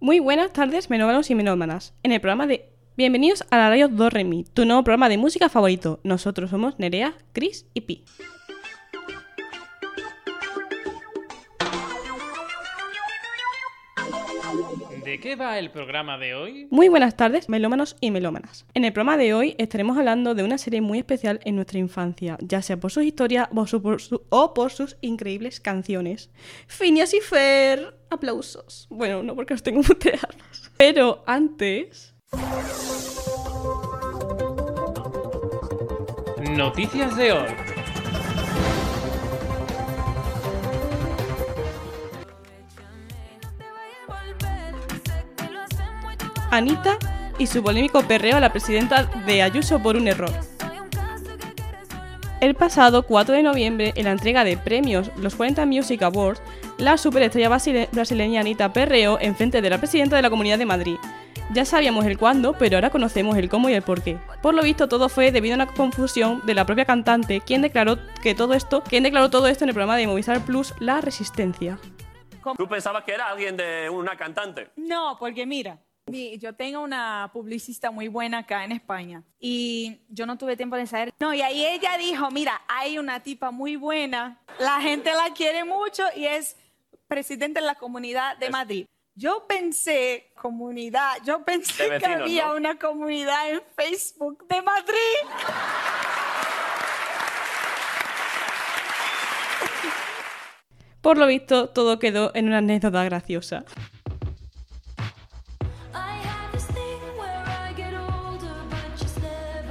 Muy buenas tardes, menómanos y menómanas. En el programa de Bienvenidos a la radio Do Mi, tu nuevo programa de música favorito. Nosotros somos Nerea, Chris y Pi. ¿De qué va el programa de hoy? Muy buenas tardes, melómanos y melómanas. En el programa de hoy estaremos hablando de una serie muy especial en nuestra infancia, ya sea por sus historias o, su- por su- o por sus increíbles canciones. Phineas y Fer, aplausos. Bueno, no porque os tengo muteados. Pero antes... Noticias de hoy. Anita y su polémico perreo a la presidenta de Ayuso por un error. El pasado 4 de noviembre, en la entrega de premios los 40 Music Awards, la superestrella brasileña Anita perreó en frente de la presidenta de la Comunidad de Madrid. Ya sabíamos el cuándo, pero ahora conocemos el cómo y el por qué. Por lo visto, todo fue debido a una confusión de la propia cantante, quien declaró que todo esto, quien declaró todo esto en el programa de Movistar Plus La Resistencia. ¿Tú pensabas que era alguien de una cantante? No, porque mira, mi- yo tengo una publicista muy buena acá en España y yo no tuve tiempo de saber. No, y ahí ella dijo, mira, hay una tipa muy buena, la gente la quiere mucho y es presidente de la comunidad de Madrid. Yo pensé, comunidad, yo pensé De que vecinos, había ¿no? una comunidad en Facebook de Madrid. Por lo visto, todo quedó en una anécdota graciosa.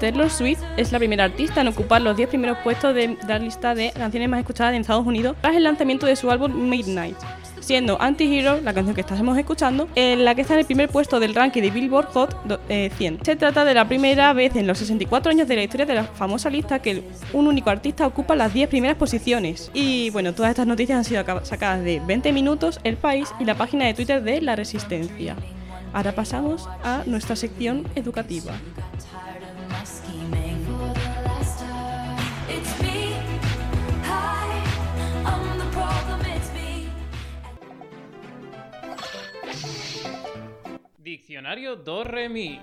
Taylor Swift es la primera artista en ocupar los 10 primeros puestos de la lista de canciones más escuchadas en Estados Unidos tras el lanzamiento de su álbum Midnight, siendo Anti-Hero, la canción que estamos escuchando, en la que está en el primer puesto del ranking de Billboard Hot do- eh, 100. Se trata de la primera vez en los 64 años de la historia de la famosa lista que un único artista ocupa las 10 primeras posiciones. Y bueno, todas estas noticias han sido sacadas de 20 Minutos, El País y la página de Twitter de La Resistencia. Ahora pasamos a nuestra sección educativa. Diccionario Do Re Mi.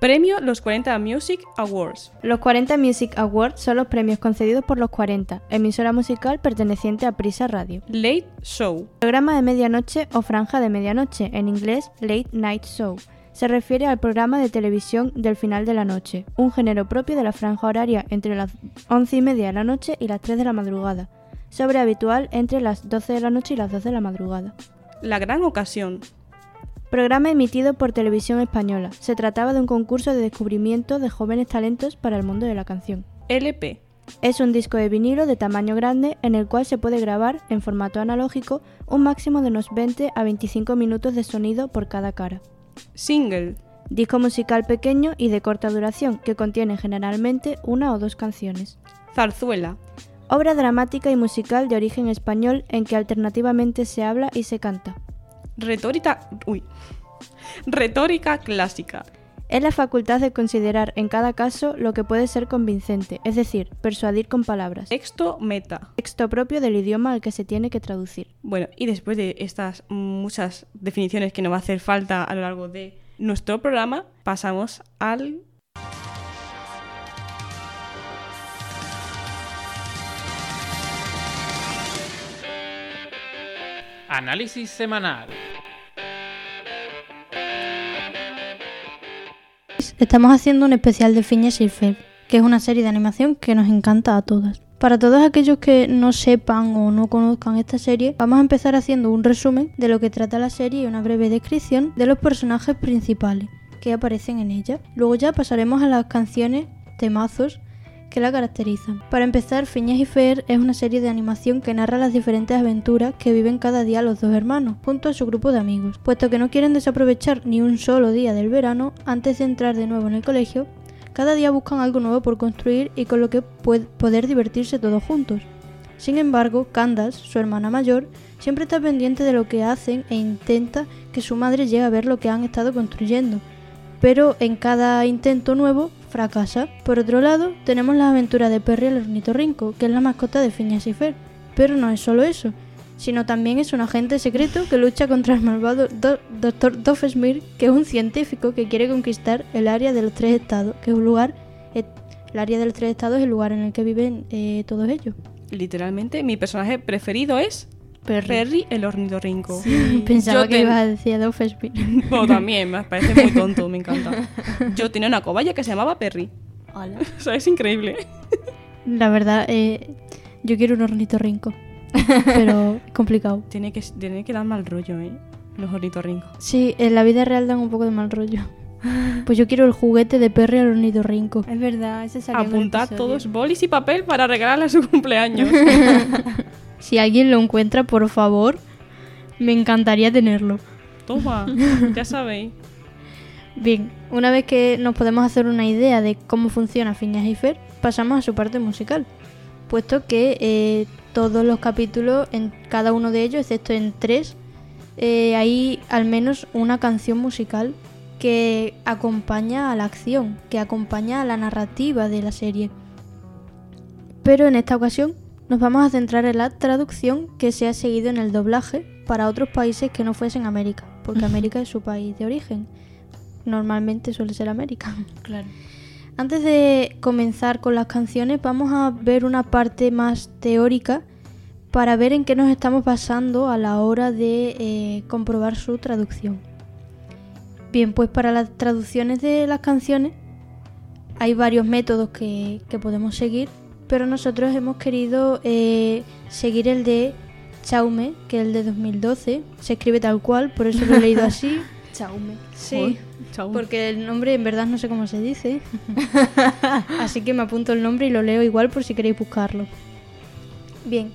Premio Los 40 Music Awards. Los 40 Music Awards son los premios concedidos por los 40, emisora musical perteneciente a Prisa Radio. Late Show. Programa de medianoche o franja de medianoche, en inglés Late Night Show. Se refiere al programa de televisión del final de la noche, un género propio de la franja horaria entre las 11 y media de la noche y las 3 de la madrugada, sobre habitual entre las 12 de la noche y las 2 de la madrugada. La Gran Ocasión. Programa emitido por Televisión Española. Se trataba de un concurso de descubrimiento de jóvenes talentos para el mundo de la canción. LP. Es un disco de vinilo de tamaño grande en el cual se puede grabar, en formato analógico, un máximo de unos 20 a 25 minutos de sonido por cada cara. Single. Disco musical pequeño y de corta duración que contiene generalmente una o dos canciones. Zarzuela. Obra dramática y musical de origen español en que alternativamente se habla y se canta. Retórica. Uy. Retórica clásica. Es la facultad de considerar en cada caso lo que puede ser convincente, es decir, persuadir con palabras. Texto meta. Texto propio del idioma al que se tiene que traducir. Bueno, y después de estas muchas definiciones que nos va a hacer falta a lo largo de nuestro programa, pasamos al Análisis semanal. Estamos haciendo un especial de Phineas y Ferb, que es una serie de animación que nos encanta a todas. Para todos aquellos que no sepan o no conozcan esta serie, vamos a empezar haciendo un resumen de lo que trata la serie y una breve descripción de los personajes principales que aparecen en ella. Luego ya pasaremos a las canciones, temazos que la caracterizan. Para empezar, Phineas y Ferb es una serie de animación que narra las diferentes aventuras que viven cada día los dos hermanos, junto a su grupo de amigos. Puesto que no quieren desaprovechar ni un solo día del verano, antes de entrar de nuevo en el colegio, cada día buscan algo nuevo por construir y con lo que poder divertirse todos juntos. Sin embargo, Candace, su hermana mayor, siempre está pendiente de lo que hacen e intenta que su madre llegue a ver lo que han estado construyendo, pero en cada intento nuevo fracasa. Por otro lado, tenemos las aventuras de Perry el ornitorrinco, que es la mascota de Phineas y Ferb. Pero no es solo eso, sino también es un agente secreto que lucha contra el malvado Do- Dr. Doofenshmirtz, que es un científico que quiere conquistar el área de los tres estados, que es un lugar, eh, el área de los tres estados es el lugar en el que viven eh, todos ellos. Literalmente, mi personaje preferido es Perry, el ornitorrinco. Pensaba Yo que ten- ibas a decir a Doofenshmirtz. Bueno, también, me parece muy tonto, me encanta. Yo tenía una cobaya que se llamaba Perry. O sea, es increíble. La verdad, eh, yo quiero un ornitorrinco, pero es complicado. Tiene que, tiene que dar mal rollo, ¿eh? Los ornitorrincos. Sí, en la vida real dan un poco de mal rollo. Pues yo quiero el juguete de Perry al ornitorrinco. Es verdad, ese salió episodio. todos bolis y papel para regalarle a su cumpleaños. Si alguien lo encuentra, por favor, me encantaría tenerlo. Toma, ya sabéis. Bien, una vez que nos podemos hacer una idea de cómo funciona Phineas y Fer, pasamos a su parte musical. Puesto que eh, todos los capítulos, en cada uno de ellos, excepto en tres, eh, hay al menos una canción musical que acompaña a la acción, que acompaña a la narrativa de la serie. Pero en esta ocasión nos vamos a centrar en la traducción que se ha seguido en el doblaje para otros países que no fuesen América, porque América es su país de origen. Normalmente suele ser América. Claro. Antes de comenzar con las canciones, vamos a ver una parte más teórica para ver en qué nos estamos basando a la hora de eh, comprobar su traducción. Bien, pues para las traducciones de las canciones hay varios métodos que, que podemos seguir, pero nosotros hemos querido eh, seguir el de Chaume, que es el de 2012. Se escribe tal cual, por eso lo he leído así. Chaume. Sí. Chao. Porque el nombre en verdad no sé cómo se dice. Así que me apunto el nombre y lo leo igual por si queréis buscarlo. Bien.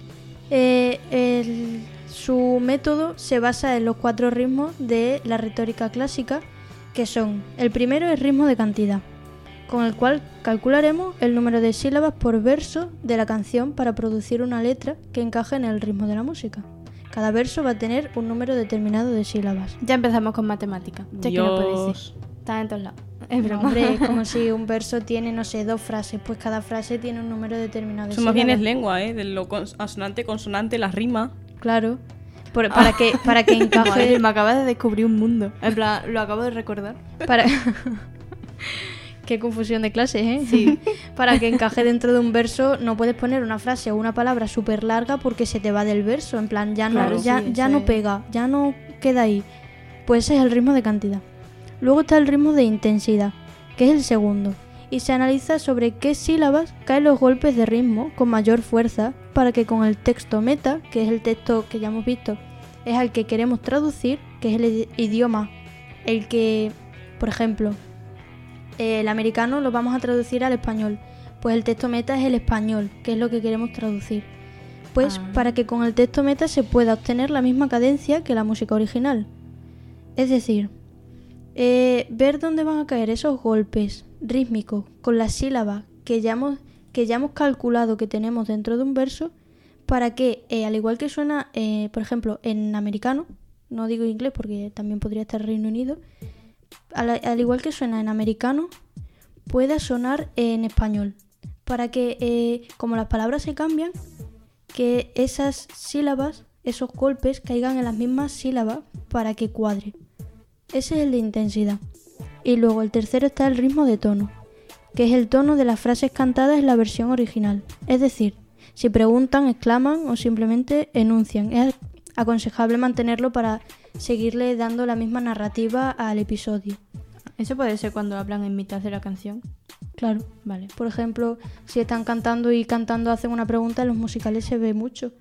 eh, el- su método se basa en los cuatro ritmos de la retórica clásica, que son, el primero es ritmo de cantidad, con el cual calcularemos el número de sílabas por verso de la canción para producir una letra que encaje en el ritmo de la música. Cada verso va a tener un número determinado de sílabas. Ya empezamos con matemática. Ya que no puede Dios. ser. Está en todos lados. Es No, broma. hombre, es como si un verso tiene, no sé, dos frases, pues cada frase tiene un número determinado de Eso más bien es lengua, ¿eh? De lo cons- asonante, consonante, las rimas. Claro. Por- para, que, para que Madre, encaje. me acabas de descubrir un mundo. En plan, lo acabo de recordar. Para... Qué confusión de clases, ¿eh? Sí. para que encaje dentro de un verso, no puedes poner una frase o una palabra súper larga porque se te va del verso. En plan, ya no, Claro, ya, sí, ya no pega, ya no queda ahí. Pues ese es el ritmo de cantidad. Luego está el ritmo de intensidad, que es el segundo. Y se analiza sobre qué sílabas caen los golpes de ritmo con mayor fuerza para que con el texto meta, que es el texto que ya hemos visto, es al que queremos traducir, que es el idi- idioma, el que, por ejemplo, el americano lo vamos a traducir al español. Pues el texto meta es el español, que es lo que queremos traducir. Pues Ah. para que con el texto meta se pueda obtener la misma cadencia que la música original. Es decir, eh, ver dónde van a caer esos golpes rítmicos con las sílabas que ya hemos, que ya hemos calculado que tenemos dentro de un verso para que, eh, al igual que suena, eh, por ejemplo, en americano, no digo inglés porque también podría estar Reino Unido, al, al igual que suena en americano, pueda sonar en español. Para que, eh, como las palabras se cambian, que esas sílabas, esos golpes, caigan en las mismas sílabas para que cuadre. Ese es el de intensidad. Y luego el tercero está el ritmo de tono, que es el tono de las frases cantadas en la versión original. Es decir, si preguntan, exclaman o simplemente enuncian. Es aconsejable mantenerlo para seguirle dando la misma narrativa al episodio. Eso puede ser cuando hablan en mitad de la canción. Claro. Vale. Por ejemplo, si están cantando y cantando hacen una pregunta, en los musicales se ve mucho,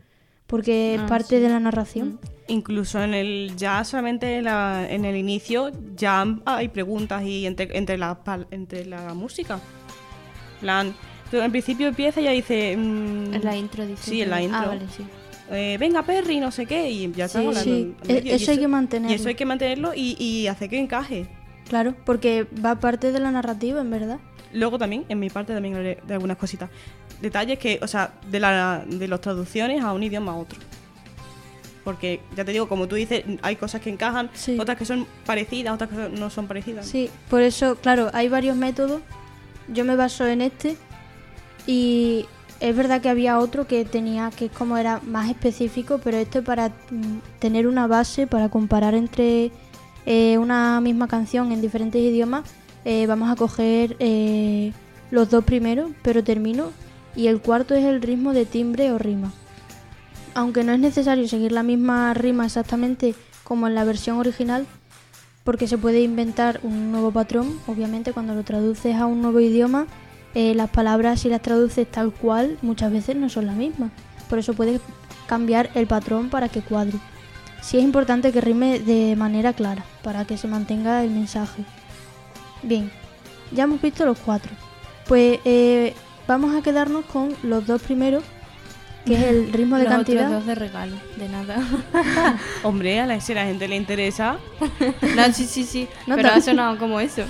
porque es Ah, parte sí. de la narración. Incluso en el ya solamente en, la- en el inicio ya hay preguntas y entre, entre, la, entre la música. En plan, en principio empieza y ya dice... mm, En la intro dice. Sí, en la que- intro. Ah, vale, sí. Eh, venga Perry, no sé qué, y ya Sí, estamos hablando Sí, e- medio, eso hay que mantenerlo. Y eso hay que mantenerlo y, y hacer que encaje. Claro, porque va parte de la narrativa, en verdad. Luego también, en mi parte también hablaré de algunas cositas. Detalles que, o sea, de, la, de las traducciones a un idioma a otro. Porque, ya te digo, como tú dices, hay cosas que encajan, Sí. otras que son parecidas, otras que no son parecidas. Sí, por eso, claro, hay varios métodos. Yo me baso en este y es verdad que había otro que tenía que como era más específico, pero esto es para mm, tener una base para comparar entre eh, una misma canción en diferentes idiomas. eh, vamos a coger eh, los dos primeros, pero termino. Y el cuarto es el ritmo de timbre o rima. Aunque no es necesario seguir la misma rima exactamente como en la versión original, porque se puede inventar un nuevo patrón. Obviamente, cuando lo traduces a un nuevo idioma, eh, las palabras, si las traduces tal cual, muchas veces no son las mismas. Por eso puedes cambiar el patrón para que cuadre. Sí es importante que rime de manera clara, para que se mantenga el mensaje. Bien, ya hemos visto los cuatro. Pues eh, vamos a quedarnos con los dos primeros, que es el ritmo de Los otros cantidad. dos de regalo, de nada. Hombre, a la, si a la gente le interesa. no, sí, sí, sí. No pero ha sonado como eso.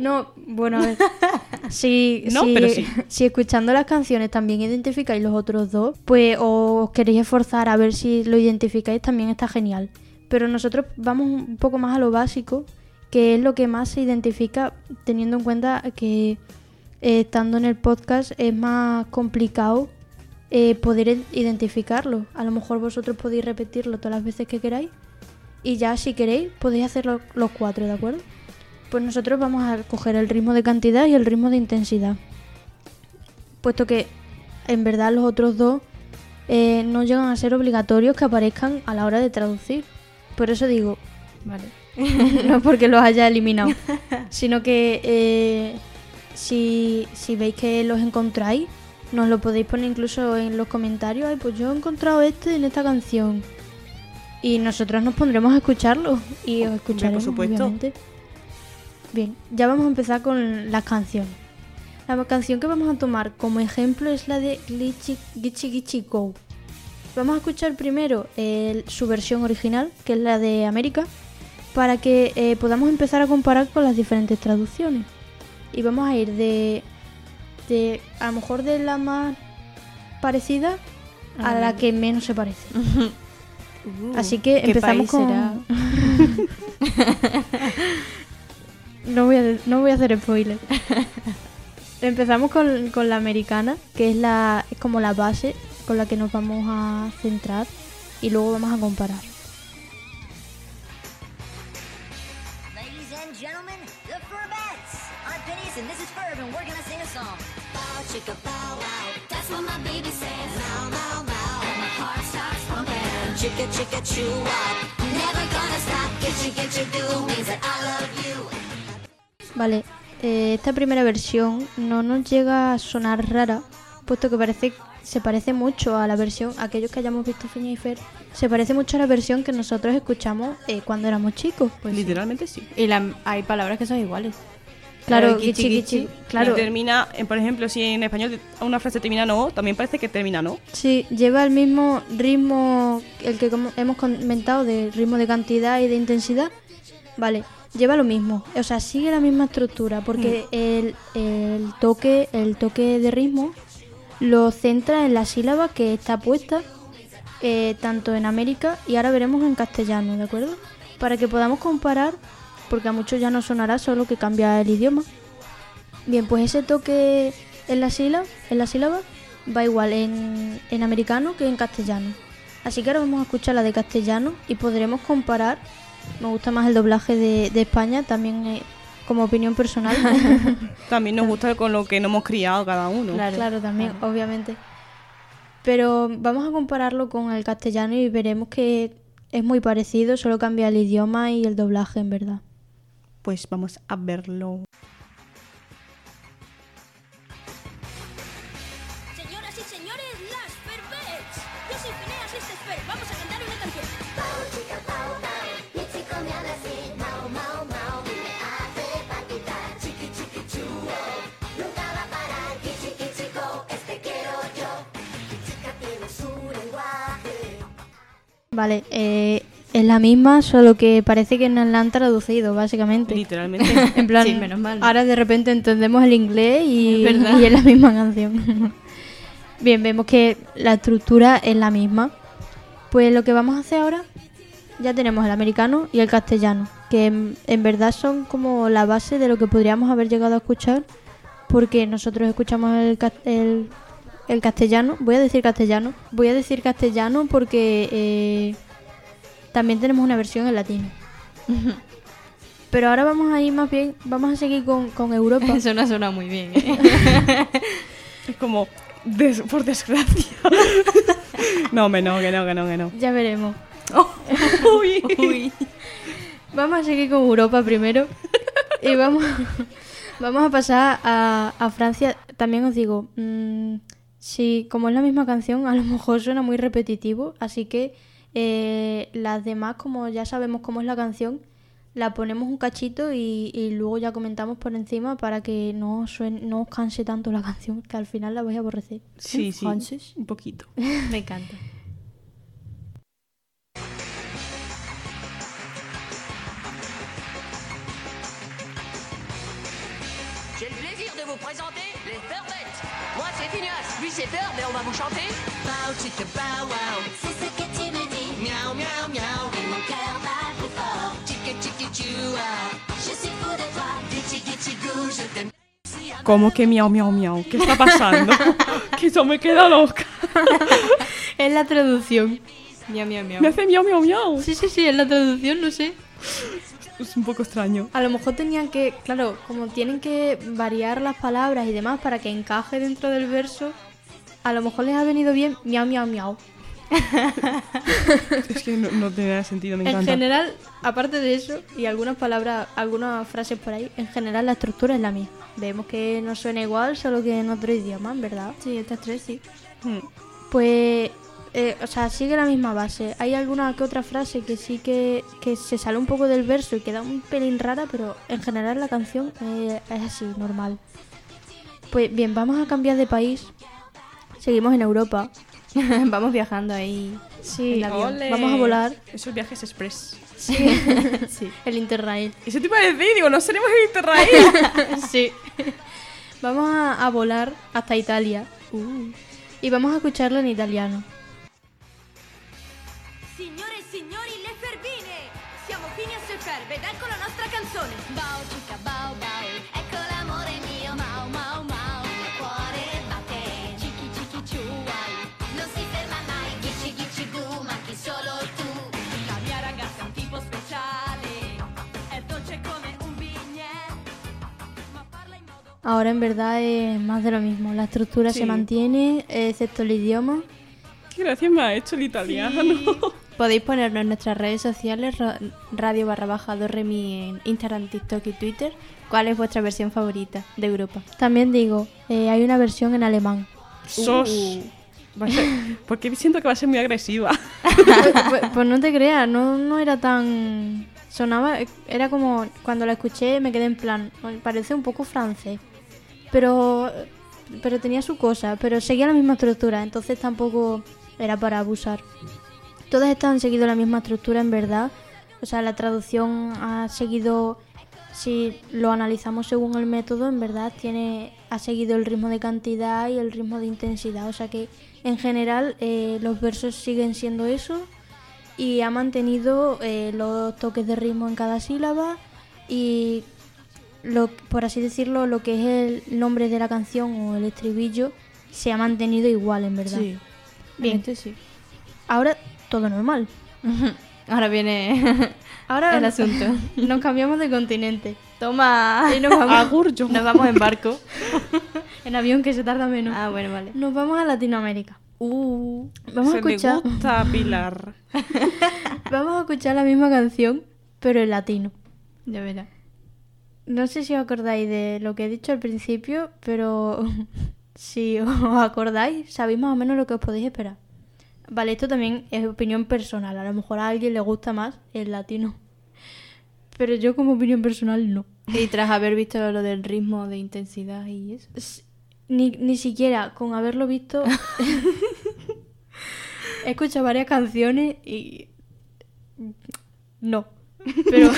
No, bueno, a ver. Si, No, si- pero sí. si escuchando las canciones también identificáis los otros dos, pues os queréis esforzar a ver si lo identificáis, también está genial. Pero nosotros vamos un poco más a lo básico, que es lo que más se identifica teniendo en cuenta que eh, estando en el podcast es más complicado eh, poder identificarlo. A lo mejor vosotros podéis repetirlo todas las veces que queráis y ya si queréis podéis hacerlo los cuatro, ¿de acuerdo? Pues nosotros vamos a coger el ritmo de cantidad y el ritmo de intensidad. Puesto que en verdad los otros dos eh, no llegan a ser obligatorios que aparezcan a la hora de traducir. Por eso digo, Vale. no porque los haya eliminado, sino que eh, si, si veis que los encontráis, nos lo podéis poner incluso en los comentarios. Ay, pues yo he encontrado este en esta canción. Y nosotros nos pondremos a escucharlo y os escucharemos, supuesto. obviamente. Bien, ya vamos a empezar con las canciones. La canción que vamos a tomar como ejemplo es la de Glitchy Gitchy Gitchy Go. Vamos a escuchar primero el- su versión original, que es la de América, para que eh, podamos empezar a comparar con las diferentes traducciones. Y vamos a ir de, de a lo mejor de la más parecida a la que menos se parece. Así que Uh, ¿qué empezamos país con... será? no, voy a, de- no voy a hacer spoiler. Empezamos con, con la americana, que es, la, es como la base con la que nos vamos a centrar y luego vamos a comparar. Ladies and gentlemen, the Furbettes. I'm Phineas and this is Ferb and we're gonna sing a song. Bow chicka. Chicka chew wow. Never gonna stop. Get you get you do means that I love. Vale, eh, esta primera versión no nos llega a sonar rara, puesto que parece se parece mucho a la versión, aquellos que hayamos visto Fiña y Fer, se parece mucho a la versión que nosotros escuchamos eh, cuando éramos chicos. Pues literalmente sí. Y la- hay palabras que son iguales. Claro, guichi, guichi, guichi. claro. Y termina, eh, por ejemplo, si en español una frase termina no, también parece que termina no. Sí, lleva el mismo ritmo, el que como hemos comentado, de ritmo de cantidad y de intensidad. Vale, lleva lo mismo. O sea, sigue la misma estructura, porque el, el toque, el toque de ritmo lo centra en la sílaba que está puesta eh, tanto en América y ahora veremos en castellano, ¿de acuerdo? Para que podamos comparar, porque a muchos ya no sonará, solo que cambia el idioma. Bien, pues ese toque en la sílaba, en la sílaba va igual en, en americano que en castellano. Así que ahora vamos a escuchar la de castellano y podremos comparar. Me gusta más el doblaje de, de España, también eh, como opinión personal. También nos gusta con lo que nos hemos criado cada uno. Claro, también, obviamente. Pero vamos a compararlo con el castellano y veremos que es muy parecido, solo cambia el idioma y el doblaje en verdad. Pues vamos a verlo. Vale, eh, es la misma, solo que parece que nos la han traducido, básicamente. Literalmente. En plan, Sí, menos mal. ahora de repente entendemos el inglés y, Es verdad. y es la misma canción. Bien, vemos que la estructura es la misma. Pues lo que vamos a hacer ahora, ya tenemos el americano y el castellano, que en, en verdad son como la base de lo que podríamos haber llegado a escuchar, porque nosotros escuchamos el, el, el castellano. Voy a decir castellano. Voy a decir castellano porque eh, también tenemos una versión en latino. Pero ahora vamos a ir más bien, vamos a seguir con, con Europa. Eso no suena muy bien. ¿eh? Es como, des- por desgracia. no, me no, que no, que no, que no. Ya veremos. Uy. Uy. Vamos a seguir con Europa primero. Y vamos, vamos a pasar a, a Francia. También os digo, mm, si como es la misma canción, a lo mejor suena muy repetitivo. Así que eh, las demás, como ya sabemos cómo es la canción, la ponemos un cachito y, y luego ya comentamos por encima para que no, os suene- no os canse tanto la canción, que al final la vais a aborrecer. Sí, sí. Un poquito. Me encanta. Va vous chanter Bow chicka bow wow, C'est ce que tu me dis. miaou miaou miaou, Et mon cœur bat plus fort. chicka chicka chou wow, Je suis fou de toi. gitchy gitchy goo, je t'aime. ¿Cómo que miau, miau, miau? ¿Qué está pasando? que eso me queda loca. Es la traducción. Miau, miau, miau. Me hace miau, miau, miau. Sí, sí, sí, es la traducción, no sé. Es un poco extraño. A lo mejor tenían que, claro, como tienen que variar las palabras y demás para que encaje dentro del verso, a lo mejor les ha venido bien miau, miau, miau. Es que no, no tiene sentido, me En encanta. general, aparte de eso, y algunas palabras, algunas frases por ahí, en general la estructura es la misma. Vemos que no suena igual, solo que en otro idioma, en verdad. Sí, estas tres sí. Mm. Pues, eh, o sea, sigue la misma base. Hay alguna que otra frase que sí que, que se sale un poco del verso y queda un pelín rara, pero en general la canción eh, es así, normal. Pues bien, vamos a cambiar de país. Seguimos en Europa. Vamos viajando ahí. Sí, En avión. Ole. vamos a volar. Esos viajes express. Sí. El Interrail. Eso te iba a decir, digo, no seremos el Interrail. sí. Vamos a, a volar hasta Italia. Uh. Y vamos a escucharlo en italiano. Ahora en verdad es más de lo mismo. La estructura Sí. se mantiene, excepto el idioma. Qué gracia me ha hecho el italiano. Podéis ponernos en nuestras redes sociales, ra- radio barra baja 2remi en Instagram, TikTok y Twitter, cuál es vuestra versión favorita de Europa. También digo, eh, hay una versión en alemán. Sos. Uh. Porque siento que va a ser muy agresiva. pues, pues no te creas, no, no era tan... Sonaba, era como, cuando la escuché me quedé en plan, parece un poco francés. Pero, pero tenía su cosa, pero seguía la misma estructura, entonces tampoco era para abusar. Todas estas han seguido la misma estructura en verdad. O sea, la traducción ha seguido, si lo analizamos según el método, en verdad tiene, ha seguido el ritmo de cantidad y el ritmo de intensidad. O sea que en general eh, los versos siguen siendo eso y ha mantenido eh, los toques de ritmo en cada sílaba y lo, por así decirlo, lo que es el nombre de la canción o el estribillo se ha mantenido igual en verdad. Sí. Bien. Este sí. Ahora todo normal. Ahora viene Ahora el asunto. nos cambiamos de continente. Toma. Y nos vamos. Nos vamos en barco. en avión que se tarda menos. Ah, bueno, vale. Nos vamos a Latinoamérica. Uh. Vamos a Se escuchar, gusta Pilar. vamos a escuchar la misma canción, pero en latino. Ya verás. No sé si os acordáis de lo que he dicho al principio, pero si os acordáis, sabéis más o menos lo que os podéis esperar. Vale, esto también es opinión personal. A lo mejor a alguien le gusta más el latino. Pero yo como opinión personal no. Y tras haber visto lo del ritmo de intensidad y eso. Ni, ni siquiera con haberlo visto... he escuchado varias canciones y... No. Pero...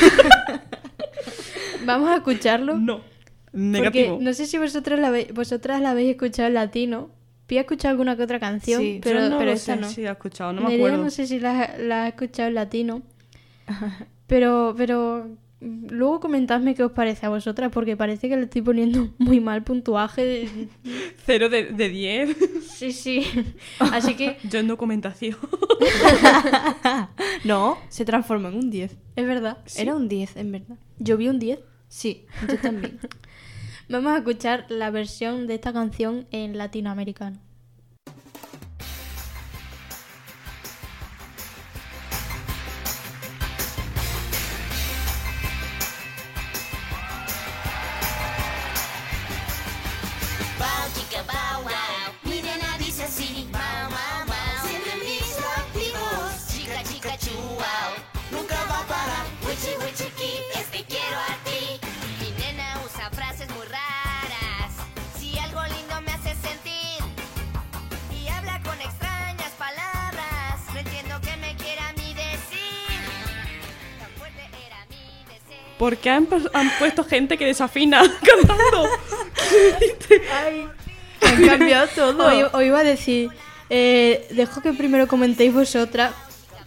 Vamos a escucharlo. No. Porque Negativo. no sé si vosotras la, habéis- vosotras la habéis escuchado en latino. Pi ha escuchado alguna que otra canción, Sí, pero, Yo no pero lo esta sé no. si he escuchado, no me Nerea acuerdo. no sé si la, la ha escuchado en latino. pero, pero mm, luego comentadme qué os parece a vosotras, porque parece que le estoy poniendo muy mal puntuaje. Cero de, de 10. Sí, sí. Así que Yo en documentación. No, se transformó en un 10. es verdad. Era un 10, en verdad. Yo vi un 10. Sí, yo también. Vamos a escuchar la versión de esta canción en latinoamericano. ¿Por qué han, han puesto gente que desafina cantando? Han cambiado todo. Hoy, hoy iba a decir, eh, dejo que primero comentéis vosotras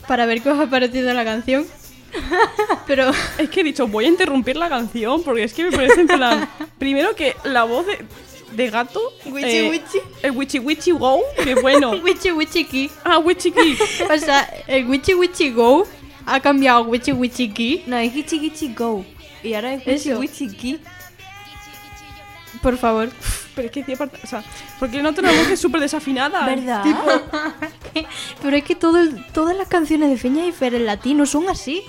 para ver qué os ha parecido la canción. Pero Es que he dicho, voy a interrumpir la canción porque es que me parece en plan. Primero que la voz de, de gato. Wichi eh, Wichi. El Wichi Wichi Go, que bueno. Wichi Wichi Ki. ah, Wichi Ki. O sea, el Wichi Wichi Go ha cambiado a Wichi Wichi Ki. No, es Gichi Gichi Go. Y ahora es Gichi Eso. Wichi Ki. Por favor. Pero es que, tío, aparte- o sea, porque noto una voz que es súper desafinada. ¿Verdad? Pero es que todo el- todas las canciones de Feña y Fer en latino son así.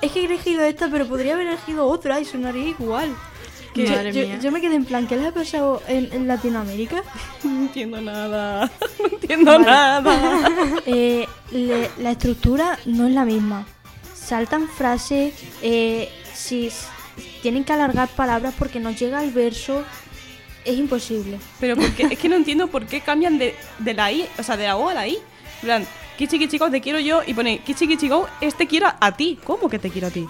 Es que he elegido esta, pero podría haber elegido otra y sonaría igual. Que- yo, Madre yo- mía. yo me quedé en plan, ¿qué les ha pasado en, en Latinoamérica? No entiendo nada. No entiendo nada. Eh, le- la estructura no es la misma. Saltan frases, eh, si tienen que alargar palabras porque no llega al verso, es imposible. Pero porque, es que no entiendo por qué cambian de, de la I, o sea, de la O a la I. En plan, Kichi Kichi Go, te quiero yo, y pone Kichi Kichi Go, este quiero a ti. ¿Cómo que te quiero a ti?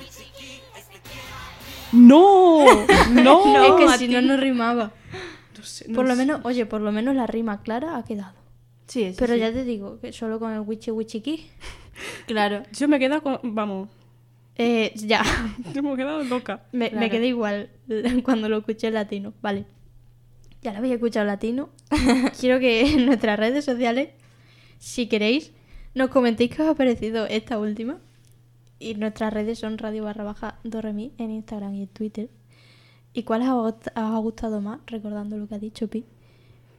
¡No! ¡No! es que si no, no rimaba. No sé, no Por lo sé. menos, oye, por lo menos la rima clara ha quedado. Sí, eso Pero sí. ya te digo, que solo con el wichi wichi ki, Claro. Yo me quedo con. Vamos. eh, ya, Yo me he quedado loca. me, me Claro. quedé igual cuando lo escuché en latino. Vale. Ya lo habéis escuchado en latino. Quiero que en nuestras redes sociales, si queréis, nos comentéis qué os ha parecido esta última. Y nuestras redes son radio barra baja Doremi en Instagram y en Twitter. ¿Y cuál os ha, gustado más? Recordando lo que ha dicho Pi.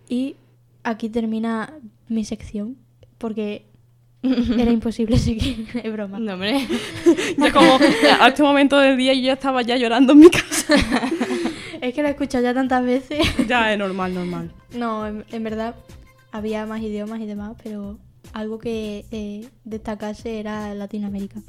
Y aquí termina mi sección. Porque era imposible seguir. Es broma. No, hombre. Ya como a este momento del día yo ya estaba ya llorando en mi casa. Es que la he escuchado ya tantas veces. Ya es normal, normal. No, en, en verdad había más idiomas y demás, pero algo que eh, destacase era Latinoamérica.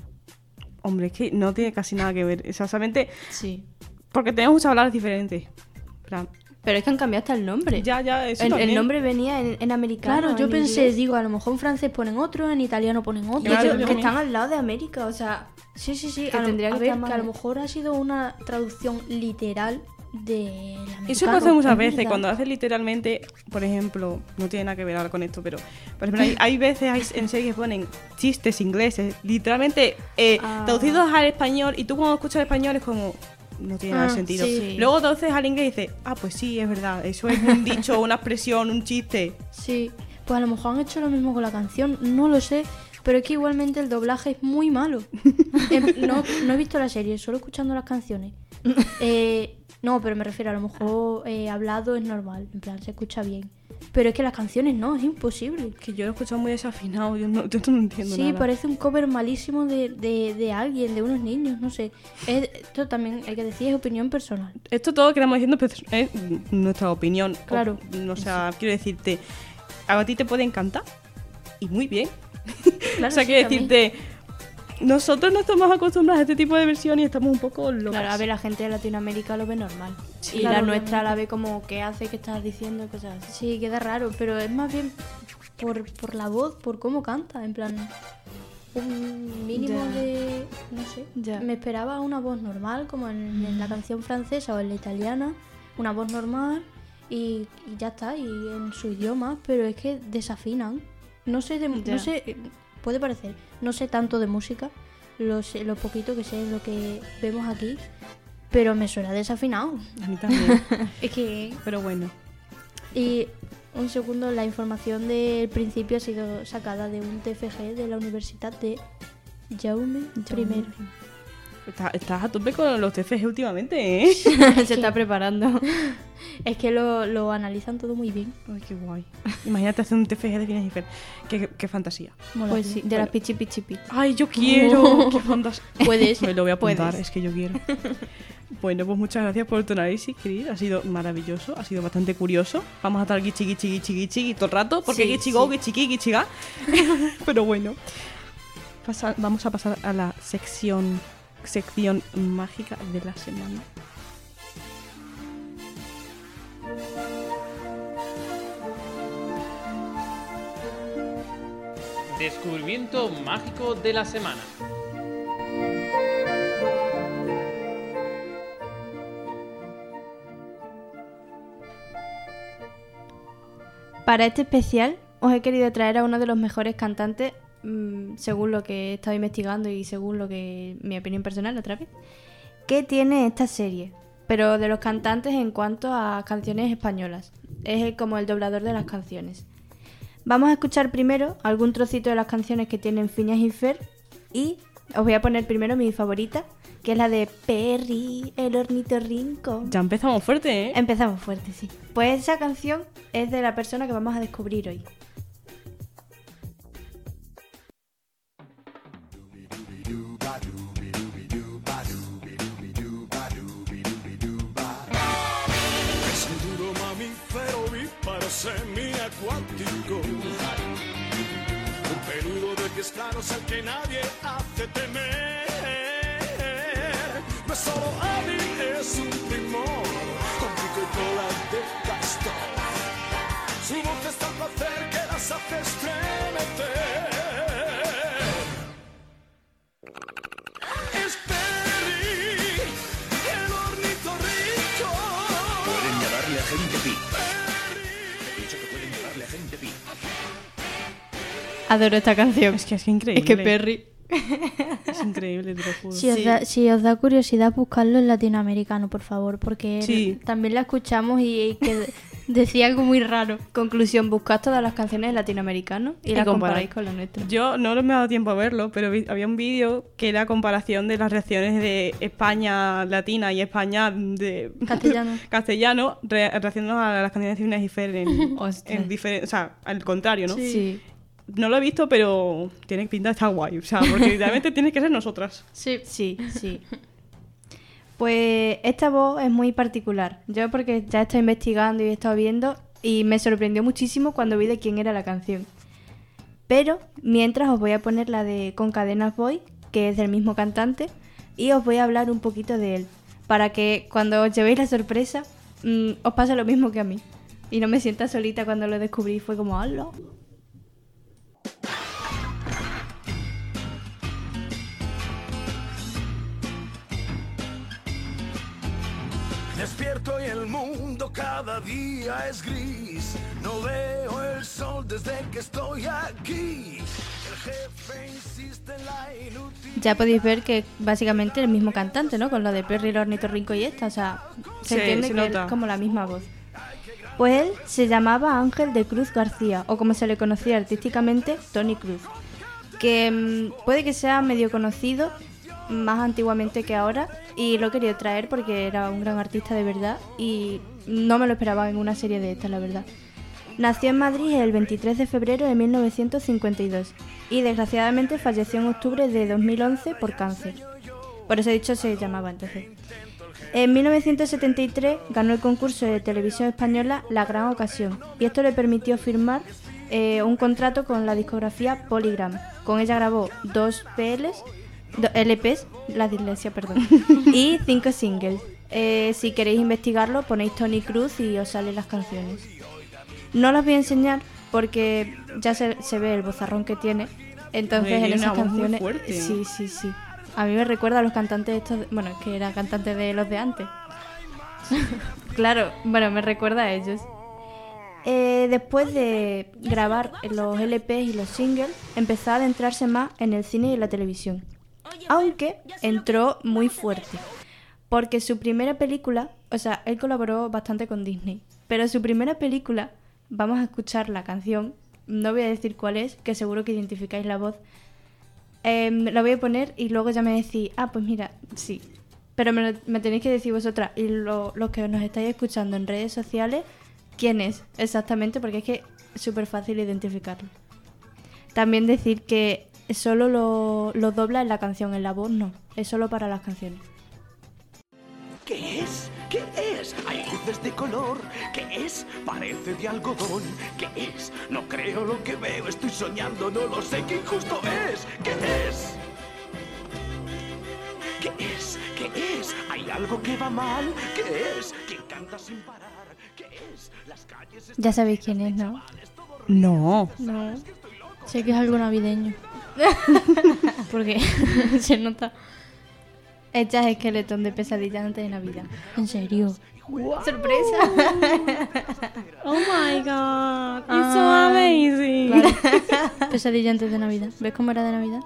Hombre, es que no tiene casi nada que ver. Solamente Sí. porque tenemos muchas palabras diferentes. En plan, Pero es que han cambiado hasta el nombre. Ya, ya, eso el, el nombre venía en, en americano. Claro, yo en pensé, inglés. digo, a lo mejor en francés ponen otro, en italiano ponen otro. Claro, yo que están al lado de América, o sea. Sí, sí, sí. Que a, lo- tendría a que ver, que a lo mejor ha sido una traducción literal de Eso pasa muchas veces, cuando haces literalmente, por ejemplo, no tiene nada que ver ahora con esto, pero por ejemplo, hay, hay veces hay, en series que ponen chistes ingleses, literalmente eh, Ah. traducidos al español, y tú cuando escuchas el español es como, no tiene nada de Ah, sentido. sí. Luego traduces al inglés y dices, ah, pues sí, es verdad, eso es un dicho, una expresión, un chiste. Sí, pues a lo mejor han hecho lo mismo con la canción, no lo sé, pero es que igualmente el doblaje es muy malo. Em, no, no he visto la serie, solo escuchando las canciones. Eh, no, pero me refiero, a lo mejor eh, hablado es normal, en plan, se escucha bien. Pero es que las canciones no, es imposible. Que yo lo he escuchado muy desafinado, yo no, yo no entiendo Sí, nada. parece un cover malísimo de, de, de alguien, de unos niños, no sé. Es- esto también hay que decir, es opinión personal. Esto todo que estamos diciendo pues, es nuestra opinión. O- Claro. O, sea, quiero decirte, a ti te puede encantar y muy bien. Claro, o sea, sí, quiero también. Nosotros no estamos acostumbrados a este tipo de versiones y estamos un poco locos. Claro, a ver, la gente de Latinoamérica lo ve normal. y claro, la nuestra obviamente. la ve como, ¿qué hace? ¿Qué estás diciendo? Cosas así. Sí, queda raro, pero es más bien por, por la voz, por cómo canta, en plan un mínimo Ya. de no sé. Ya. Me esperaba una voz normal como en, en la canción francesa o en la italiana, una voz normal y, y ya está, y en su idioma, pero es que desafinan. No sé, de- no sé, puede parecer, no sé tanto de música, lo, sé- lo poquito que sé es lo que vemos aquí, pero me suena desafinado. A mí también. Es que Pero bueno. Y un segundo, la información del principio ha sido sacada de un TFG de la Universidad de Jaume I. Está- Estás a tope con los TFG últimamente, ¿eh? Se está preparando. Es que lo, lo analizan todo muy bien. Ay, qué guay. Imagínate hacer un TFG de Phineas y Fer. Qué, qué fantasía. Mola Pues sí, de las pichi pichi pichi. Ay, yo quiero. qué fantasía. Puedes. Me lo voy a apuntar, Puedes. es que yo quiero. Bueno, pues muchas gracias por tu análisis, Chris. Ha sido maravilloso, ha sido bastante curioso. Vamos a estar guichi, guichi, guichi, guichi todo el rato, porque Sí, guichi go, sí. guichi guichi ga. Pero bueno. Pasa- vamos a pasar a la sección, sección mágica de la semana. Descubrimiento mágico de la semana. Para este especial os he querido traer a uno de los mejores cantantes, según lo que he estado investigando y según lo que mi opinión personal otra vez, que tiene esta serie, pero de los cantantes en cuanto a canciones españolas. Es como el doblador de las canciones. Vamos a escuchar primero algún trocito de las canciones que tienen Phineas y Fer y os voy a poner primero mi favorita, que es la de Perry, el ornitorrinco. Ya empezamos fuerte, ¿eh? Empezamos fuerte, sí. Pues esa canción es de la persona que vamos a descubrir hoy. Semiacuático. Un peludo de claros al que nadie hace temer. No es solo hábil, es un primor. Con pico y cola de castor. Su voz es tan placer que las hace Adoro esta canción. Es que es increíble. Es que Perry. Es increíble, te lo juro. Si, os da, si os da curiosidad, buscarlo en latinoamericano, por favor, porque Sí. también la escuchamos y que decía algo muy raro. Conclusión, buscad todas las canciones latinoamericanas y, Y las comparáis. comparáis con la nuestra. Yo no me ha dado tiempo a verlo, pero vi- había un vídeo que era comparación de las reacciones de España latina y España de Castellano. castellano re- reaccionando a las canciones de Phineas y Fer en, Ostras. en diferen- o sea, al contrario, ¿no? Sí. No lo he visto, pero tiene pinta de estar guay, o sea, porque literalmente tienes que ser nosotras. Sí, sí, sí. Pues esta voz es muy particular. Yo porque ya he estado investigando y he estado viendo y me sorprendió muchísimo cuando vi de quién era la canción. Pero mientras os voy a poner la de Con Cadenas Voy, que es del mismo cantante, y os voy a hablar un poquito de él, para que cuando os llevéis la sorpresa mm, os pase lo mismo que a mí. Y no me sienta solita cuando lo descubrí, fue como, ¡Hala! Y el mundo cada día es gris. No veo el sol desde que estoy aquí. El jefe insiste en la inutilidad. Ya podéis ver que básicamente el mismo cantante, ¿no? Con lo de Perry, el ornitorrinco y esta, o sea, se Sí, entiende se que nota. es como la misma voz. Pues él se llamaba Ángel de Cruz García, o como se le conocía artísticamente, Tony Cruz. Que mm, puede que sea medio conocido más antiguamente que ahora, y lo he querido traer porque era un gran artista de verdad, y no me lo esperaba en una serie de estas, la verdad. Nació en Madrid el 23 de febrero de 1952 y desgraciadamente falleció en octubre de 2011 por cáncer. Por eso he dicho se llamaba entonces. En 1973 ganó el concurso de televisión española La Gran Ocasión y esto le permitió firmar eh, un contrato con la discografía Polygram. Con ella grabó dos PLs, LPs, la dislexia, perdón, y cinco singles. Eh, si queréis investigarlo ponéis Tony Cruz y os salen las canciones. No las voy a enseñar porque ya se, se ve el bozarrón que tiene. Entonces en esas canciones... Sí, sí, sí. A mí me recuerda a los cantantes estos... de- Bueno, que eran cantantes de los de antes. claro, bueno, me recuerda a ellos. Eh, después de grabar los LPs y los singles, empezó a adentrarse más en el cine y la televisión. Aunque entró muy fuerte. Porque su primera película, o sea, él colaboró bastante con Disney, Pero su primera película, vamos a escuchar la canción, no voy a decir cuál es, que seguro que identificáis la voz. Em, la voy a poner y luego ya me decís, ah, pues mira, sí. Pero me, tenéis que decir vosotras y lo- los que nos estáis escuchando en redes sociales, quién es exactamente, porque es que es súper fácil identificarlo. También decir que solo lo, lo dobla en la canción, en la voz no, es solo para las canciones. ¿Qué es? ¿Qué es? Hay luces de color. ¿Qué es? Parece de algodón. ¿Qué es? No creo lo que veo. Estoy soñando. No lo sé. ¿Qué injusto es? ¿Qué es? ¿Qué es? ¿Qué es? ¿Hay algo que va mal? ¿Qué es? ¿Quién canta sin parar? ¿Qué es? Las calles Ya sabéis quién es, ¿no? No. No. Sé que es algo navideño. Porque se nota. Echas esqueletón de pesadilla antes de Navidad. En serio. ¡Sorpresa! Oh my god. It's so Ah, amazing. Claro. Pesadilla antes de Navidad. ¿Ves cómo era de Navidad?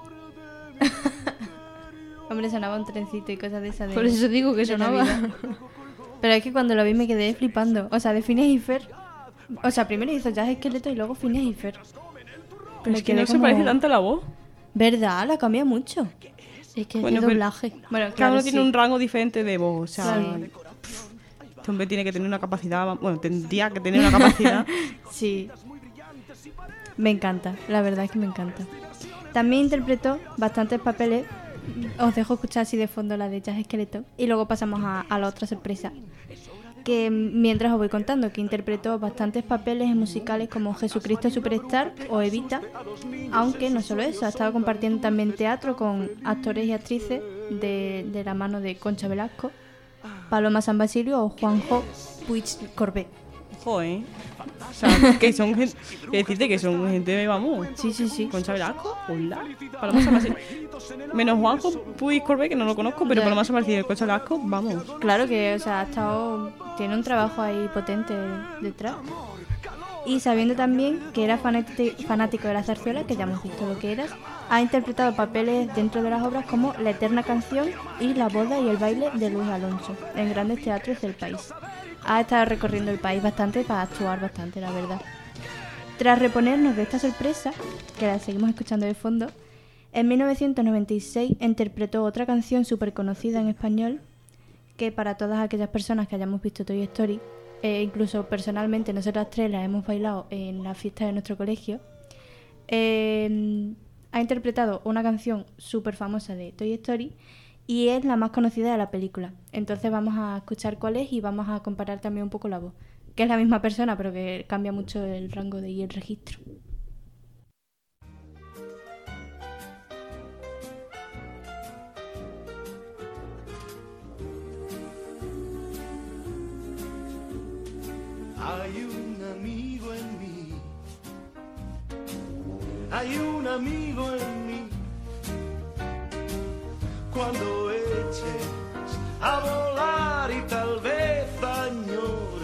Hombre, sonaba un trencito y cosas de esas. de- Por eso digo que sonaba. Navidad. Pero es que cuando lo vi me quedé flipando. O sea, de Phineas y Fer. O sea, primero hizo Jazz Esqueleto y luego Phineas y Fer. Pero es que no se parece tanto la voz. ¿Verdad? La cambia mucho. Es que Bueno, es de pero- doblaje. Bueno, Cada claro, uno tiene un rango diferente de voz. O sea, este hombre tiene que tener una capacidad. Bueno, tendría que tener una capacidad. Sí. Me encanta, la verdad es que me encanta. También interpretó bastantes papeles. Os dejo escuchar así de fondo la de Jazz Esqueleto. Y luego pasamos a, a la otra sorpresa. Que mientras os voy contando, que interpretó bastantes papeles en musicales como Jesucristo Superstar o Evita. Aunque no solo eso, ha estado compartiendo también teatro con actores y actrices de, de la mano de Concha Velasco, Paloma San Basilio o Juanjo Puig Corbet. Joder. O sea, que son gente. Decirte que son gente, vamos. Sí, sí, sí. Concha Velasco, hola. Paloma San Basilio. Menos Juanjo Puig Corbet, que no lo conozco, pero. Paloma San Basilio y Concha Velasco, vamos. Claro que, o sea, ha estado, tiene un trabajo ahí potente detrás. Y sabiendo también que era fanáti- fanático de la zarzuela, que ya hemos visto lo que eras, ha interpretado papeles dentro de las obras como La Eterna Canción y La Boda y el Baile de Luis Alonso, en grandes teatros del país. Ha estado recorriendo el país bastante para actuar bastante, la verdad. Tras reponernos de esta sorpresa, que la seguimos escuchando de fondo, en 1996 interpretó otra canción súper conocida en español que para todas aquellas personas que hayamos visto Toy Story, e incluso personalmente nosotras tres la hemos bailado en la fiesta de nuestro colegio, eh, ha interpretado una canción súper famosa de Toy Story y es la más conocida de la película. Entonces vamos a escuchar cuál es y vamos a comparar también un poco la voz, que es la misma persona pero que cambia mucho el rango de y el registro. Hay un amigo en mí. Hay un amigo en mí. Cuando eches a volar y tal vez añores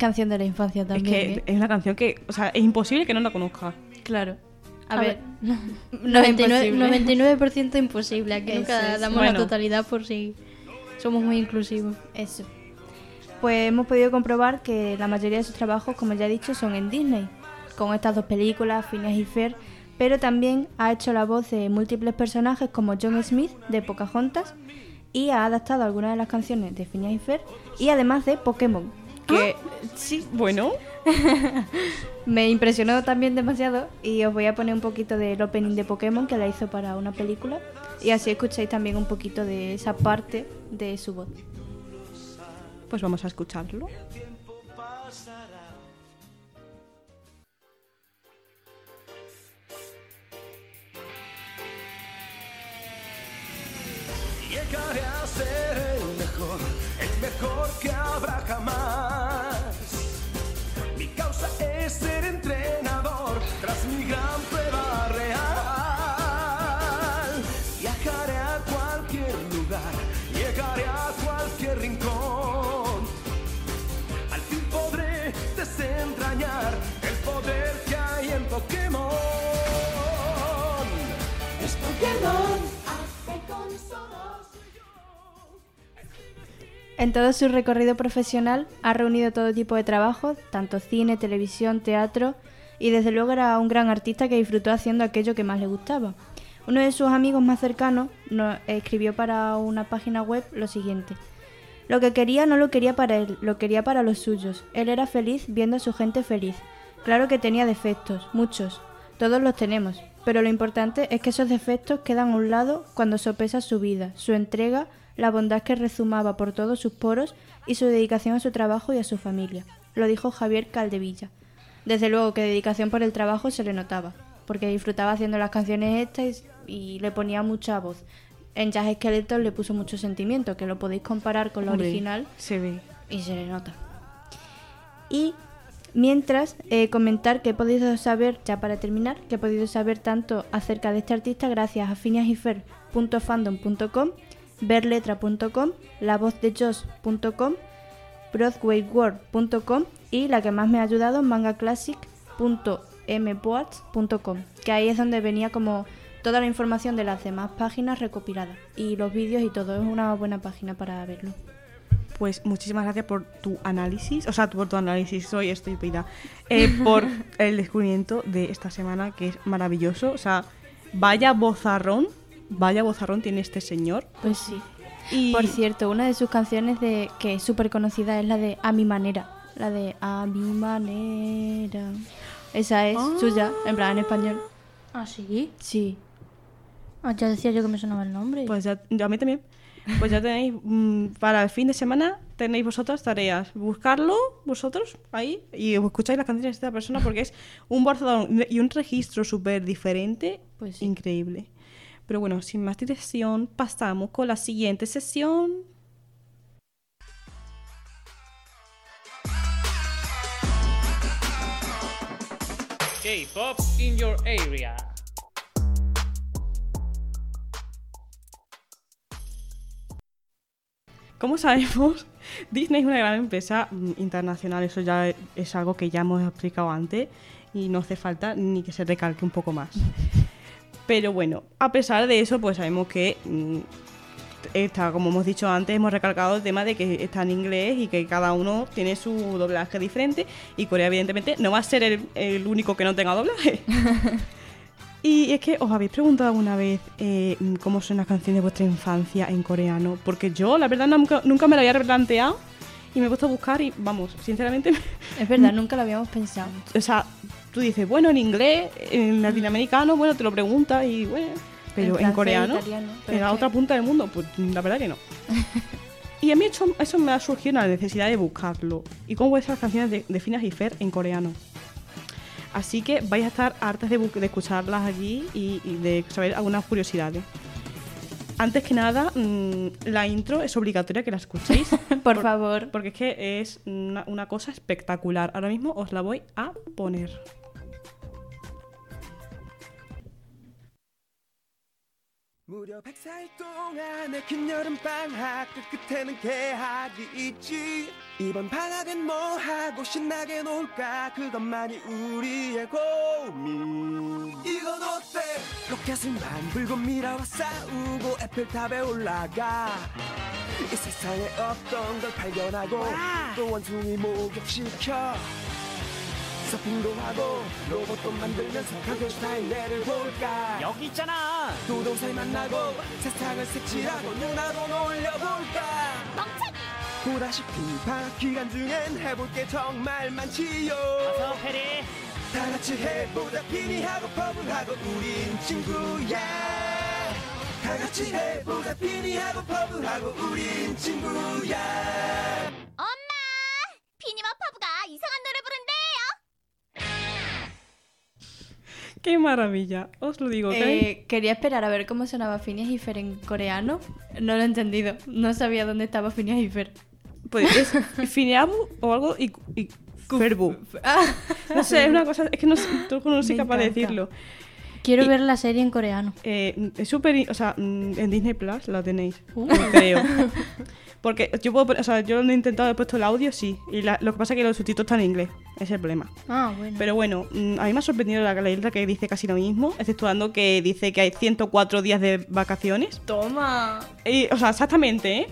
canción de la infancia Es también. que ¿eh? es una canción que, o sea, es imposible que no la conozca. Claro. A, A ver, ver, no es 99%, imposible. 99% imposible. Aquí nunca es. damos Bueno. la totalidad por si somos muy inclusivos. Eso. Pues hemos podido comprobar que la mayoría de sus trabajos, como ya he dicho, son en Disney, con estas dos películas, Phineas y Fer, pero también ha hecho la voz de múltiples personajes como John Smith de Pocahontas y ha adaptado algunas de las canciones de Phineas y Fer y además de Pokémon, que sí, Bueno, me impresionó también demasiado y os voy a poner un poquito del opening de Pokémon que la hizo para una película y así escucháis también un poquito de esa parte de su voz. pues vamos a escucharlo. Llegaré mejor que habrá jamás. Mi causa es ser entrenador tras mi gran prueba real. Viajaré a cualquier lugar, llegaré a cualquier rincón. Al fin podré desentrañar el poder que hay en Pokémon. Es Pokémon, hazte con. En todo su recorrido profesional ha reunido todo tipo de trabajos, tanto cine, televisión, teatro, y desde luego era un gran artista que disfrutó haciendo aquello que más le gustaba. Uno de sus amigos más cercanos nos escribió para una página web lo siguiente. Lo que quería no lo quería para él, lo quería para los suyos. Él era feliz viendo a su gente feliz. Claro que tenía defectos, muchos. Todos los tenemos. Pero lo importante es que esos defectos quedan a un lado cuando sopesa su vida, su entrega, la bondad que rezumaba por todos sus poros y su dedicación a su trabajo y a su familia. Lo dijo Javier Caldevilla. Desde luego que dedicación por el trabajo se le notaba, porque disfrutaba haciendo las canciones estas y, y le ponía mucha voz. En Jazz Skeleton le puso mucho sentimiento, que lo podéis comparar con la Hombre, original Se ve. y se le nota. Y mientras, eh, comentar que he podido saber, ya para terminar, que he podido saber tanto acerca de este artista gracias a phineasyifer.fandom.com, verletra.com, lavozdejoss.com, broadwayworld.com y la que más me ha ayudado, mangaclassic.mpoats.com, que ahí es donde venía como toda la información de las demás páginas recopilada y los vídeos y todo. Es una buena página para verlo. Pues muchísimas gracias por tu análisis, o sea, por tu análisis, soy estúpida, eh, por el descubrimiento de esta semana que es maravilloso, o sea, vaya bozarrón, vaya bozarrón tiene este señor. Pues sí. Y Por cierto, una de sus canciones de que es súper conocida es la de A mi manera. La de A mi manera. Esa es Ah. suya, en plan en español. ¿Ah, sí? Sí. Ah, ya decía yo que me sonaba el nombre. pues ya, yo a mí también, pues ya tenéis, mm, para el fin de semana tenéis vosotras tareas, buscarlo vosotros ahí y escucháis las canciones de esta persona porque es un bozarrón y un registro súper diferente, Pues sí. increíble. Pero bueno, sin más dilación, pasamos con la siguiente sesión. K-pop in your area. Como sabemos, Disney es una gran empresa mm, internacional, eso ya es algo que ya hemos explicado antes y no hace falta ni que se recalque un poco más. Pero bueno, a pesar de eso, pues sabemos que mm, está, como hemos dicho antes, hemos recalcado el tema de que está en inglés y que cada uno tiene su doblaje diferente y Corea evidentemente no va a ser el, el único que no tenga doblaje. Y es que os habéis preguntado alguna vez eh, cómo son las canciones de vuestra infancia en coreano, porque yo la verdad nunca, nunca me lo había replanteado y me he puesto a buscar y vamos, sinceramente, Es verdad, nunca lo habíamos pensado. o sea, tú dices, bueno, en inglés, en latinoamericano, bueno, te lo preguntas y bueno, pero en, coreano, italiano, pero en la otra punta del mundo, pues la verdad que no. y a mí eso, eso me ha surgido la necesidad de buscarlo. ¿Y cómo las canciones de, de Phineas y Fer en coreano? Así que vais a estar hartas de, escucharlas aquí y, y de saber algunas curiosidades. Antes que nada, mm, la intro es obligatoria que la escuchéis. Por favor. Porque es que es una, una cosa espectacular. Ahora mismo os la voy a poner. 무려 100살 동안의 긴 여름 방학 그 끝에는 개학이 있지. 이번 방학은 뭐 하고 신나게 놀까? 그것만이 우리의 고민. 이건 어때? 로켓을 만들고 미라와 싸우고 에펠탑에 올라가. 이 세상에 없던 걸 발견하고 또 원숭이 목욕시켜 서핑도 하고 로봇도 만들면서 가격 스타일레를 볼까? 여기 있잖아. 또 동생 만나고 세상을 색칠하고 누나도 놀려볼까? 멍청이! 보다시피 방학 기간 중엔 해볼 게 정말 많지요. 어서 페리. 다 같이 해보자. 피니하고 퍼블하고 우린 친구야. 다 같이 해보자. 피니하고 퍼블하고 우린 친구야. 엄 ¡Qué maravilla! Os lo digo, ¿ok? Eh, quería esperar a ver cómo sonaba Phineas y Fer en coreano. No lo he entendido. No sabía dónde estaba Phineas y Fer. Pues es Fineabu o algo y, y Ferbu. No sé, es una cosa, es que no, sé- no soy capaz de decirlo. Quiero Y- ver la serie en coreano. Eh, es súper, o sea, mm, en Disney Plus la tenéis, Uh. creo. Porque yo puedo, o sea, yo lo he intentado, he puesto el audio, sí. Y la- lo que pasa es que los subtítulos están en inglés, ese es el problema. Ah, bueno. Pero bueno, mm, a mí me ha sorprendido la, la letra que dice casi lo mismo, exceptuando que dice que hay 104 días de vacaciones. Toma. Y, o sea, exactamente, ¿eh?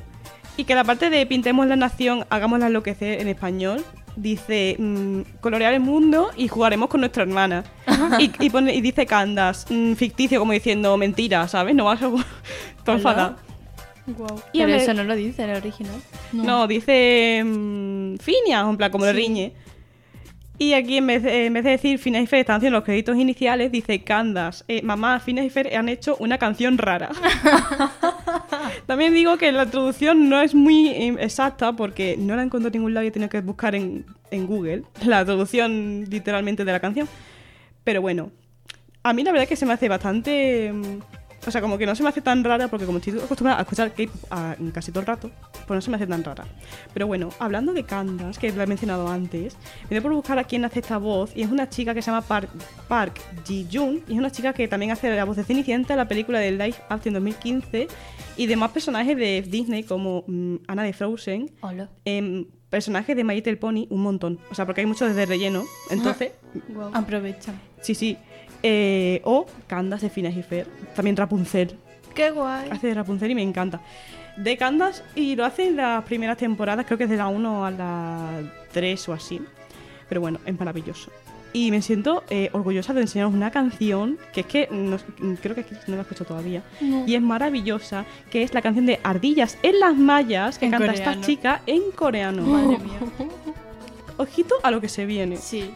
Y que la parte de pintemos la nación, hagámosla enloquecer en español, dice mm, colorear el mundo y jugaremos con nuestra hermana. y, y pone- y dice Candas, mm, ficticio, como diciendo mentira, ¿sabes? No vas a. Todo enfadado. Y Pero eso no lo dice en el original. No, dice mm, Phineas, en plan, como le riñe. Y aquí, en vez, de, en vez de decir Phineas y Fer están haciendo los créditos iniciales, dice Candas, eh, mamá, Phineas y Fer han hecho una canción rara. También digo que la traducción no es muy eh, exacta porque no la encontré en ningún lado y he tenido que buscar en, en Google la traducción literalmente de la canción. Pero bueno, a mí la verdad es que se me hace bastante... O sea, como que no se me hace tan rara porque como estoy acostumbrada a escuchar K-pop casi todo el rato, pues no se me hace tan rara. Pero bueno, hablando de Candas, que lo he mencionado antes, me dio por buscar a quién hace esta voz y es una chica que se llama Park, Park Ji-jun y es una chica que también hace la voz de Cenicienta en la película de Life Action 2015 y demás personajes de Disney como mm, Anna de Frozen, Hola. em, personajes de My Little Pony, un montón. O sea, porque hay muchos de relleno. Entonces, Aprovechan. sí, sí. Eh, o Candas de Phineas y Fer. También Rapunzel. Qué guay. Hace de Rapunzel y me encanta. De Candas y lo hace en las primeras temporadas, creo que es de la 1 a la 3 o así. Pero bueno, es maravilloso. Y me siento eh, orgullosa de enseñaros una canción que es que no- creo que no la he escuchado todavía. No. Y es maravillosa, que es la canción de Ardillas en las mallas que En canta esta coreano. chica en coreano. Madre mía. Ojito a lo que se viene. Sí.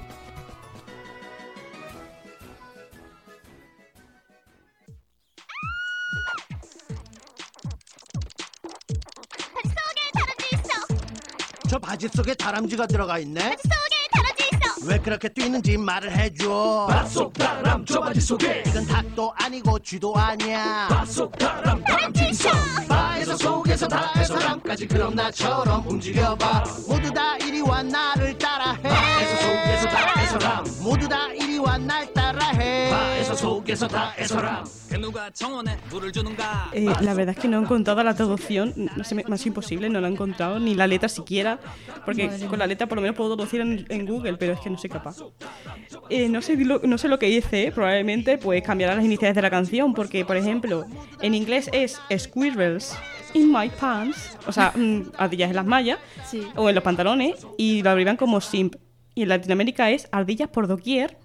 저 바지 속에 다람쥐가 들어가 있네. 왜 그렇게 뛰는지 말을 해줘. 바속 다람 저 바지 속에 이건 닭도 아니고 쥐도 아니야. 바속 다람 다람쥐 있어 바에서 속에서 다에서 람까지 그럼 나처럼 움직여봐 모두 다 이리 와 나를 따라해. 바에서 속에서 다에서 람 모두 다 이리 와 날 따라해. 바에서 속에서 다에서 람 누가 정원에 물을 주는가 Eh, la verdad es que no he encontrado la traducción, no sé, me me ha sido imposible, no la he encontrado, ni la letra siquiera, porque Madre con la letra por lo menos puedo traducir en, en Google, pero es que no soy capaz. Eh, no, sé lo, no sé lo que hice, probablemente pues cambiará las iniciales de la canción, porque por ejemplo, en inglés es Squirrels in my pants, o sea, mm, ardillas en las mallas, Sí. o en los pantalones, y lo abrevian como simp. Y en Latinoamérica es ardillas por doquier.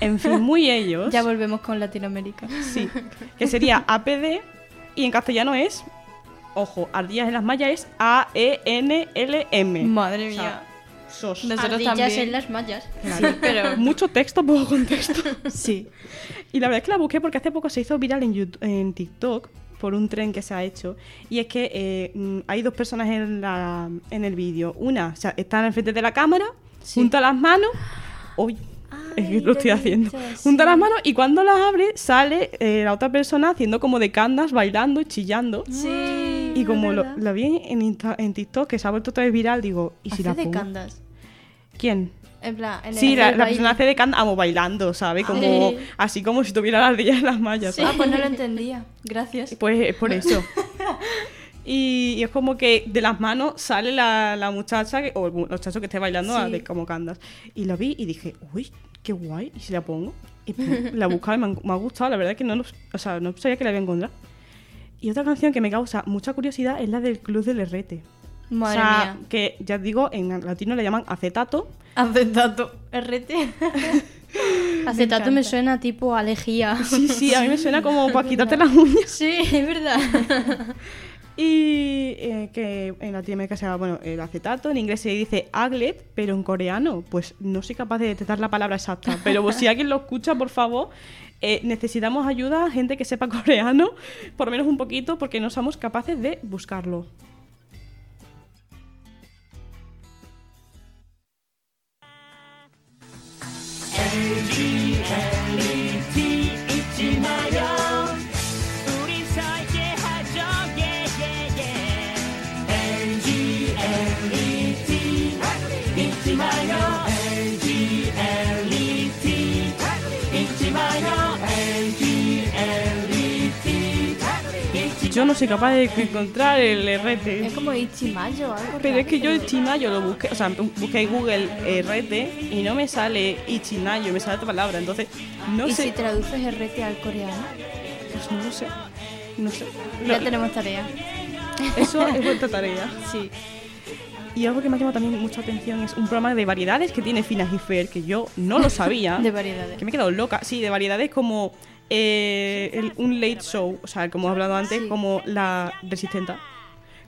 En fin, muy ellos. Ya volvemos con Latinoamérica. Sí, que sería APD y en castellano es, ojo, ardillas en las mallas es A-E-N-L-M. Madre O sea, mía. Sos. Nosotros Ardillas también. en las mallas. Sí, pero Mucho texto, poco contexto. sí. Y la verdad es que la busqué porque hace poco se hizo viral en, YouTube- en TikTok por un tren que se ha hecho. Y es que eh, mm, hay dos personas en, la, en el vídeo. Una o sea, está al frente de la cámara, junta las manos. Uy, es que lo estoy haciendo. Junta sí. las manos y cuando las abre sale eh, la otra persona haciendo como de candas, bailando chillando. Sí. Y como lo, la vi en, Insta- en TikTok, que se ha vuelto otra vez viral, digo, ¿y si Hace la de pongo? candas. ¿Quién? En plan, en Sí, el la, del la baile. persona hace de candas, amo bailando, ¿sabes? Como, Sí. así como si tuviera las ardillas en las mallas. Ah, ¿sabes? pues no lo entendía. Gracias. Pues es por eso. Y, y es como que de las manos sale la, la muchacha que- o el mu- muchacho que esté bailando a- Sí. de como candas. Y lo vi y dije, uy, qué guay. Y si la pongo. Y pues, la buscaba y me, me ha gustado. La verdad es que no, lo- o sea, no sabía que la iba a encontrar. Y otra canción que me causa mucha curiosidad es la del Club del Herrete. Madre o sea, mía. que ya digo, en latino le llaman acetato. Acetato. RT. Acetato me suena tipo alejía. Sí, sí, a mí me suena como para quitarte las uñas. Sí, es verdad. Y eh, que en Latinoamérica se llama, bueno, el acetato, en inglés se dice aglet, pero en coreano, pues no soy capaz de detectar la palabra exacta. Pero pues, si alguien lo escucha, por favor, eh, necesitamos ayuda, gente que sepa coreano, por lo menos un poquito, porque no somos capaces de buscarlo. 잊지 yo no soy capaz de encontrar el RT. Es como Ichimayo algo. Pero es que yo raro. el Chimayo lo busqué, o sea, busqué en Google RT y no me sale Ichinayo, me sale otra palabra. Entonces, no ¿Y sé. si traduces RT al coreano? Pues no lo sé. No sé. Ya tenemos tarea. Eso es vuestra tarea. Sí. Y algo que me ha llamado también mucha atención es un programa de variedades que tiene Finas y Fer, que yo no lo sabía. De variedades. Que me he quedado loca. Sí, de variedades como eh, el- un late show, o sea, como he hablado antes, Sí. como la Resistenta.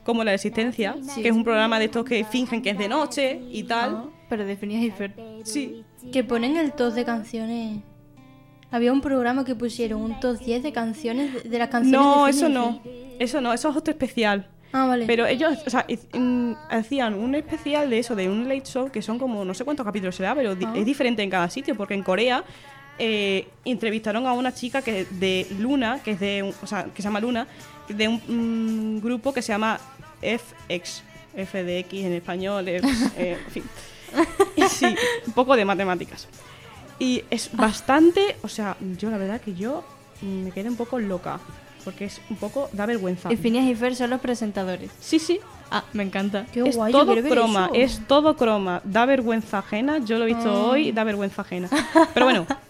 Como la Resistencia, Sí. que es un programa de estos que fingen que es de noche y tal. Ah, pero definías Eiffel. Sí. Que ponen el top de canciones. Había un programa que pusieron un top 10 de canciones de, de las canciones No, de eso no. Eso no, eso es otro especial. Ah, vale. Pero ellos, o sea, mm, hacían un especial de eso, de un late show, que son como, no sé cuántos capítulos será, pero Ah. es diferente en cada sitio, porque en Corea eh, entrevistaron a una chica que de Luna, que es de, o sea, que se llama Luna, de un mm, grupo que se llama FX, FDX en español, es, eh, en fin. Y sí, un poco de matemáticas. Y es bastante, o sea, yo la verdad que yo mm, me quedé un poco loca, porque es un poco, da vergüenza. Y Phineas y Fer son los presentadores. Sí, sí. Ah, me encanta. Qué es guay, todo croma, eso. es todo croma. Da vergüenza ajena. Yo lo he visto Ah. hoy, da vergüenza ajena. Pero bueno,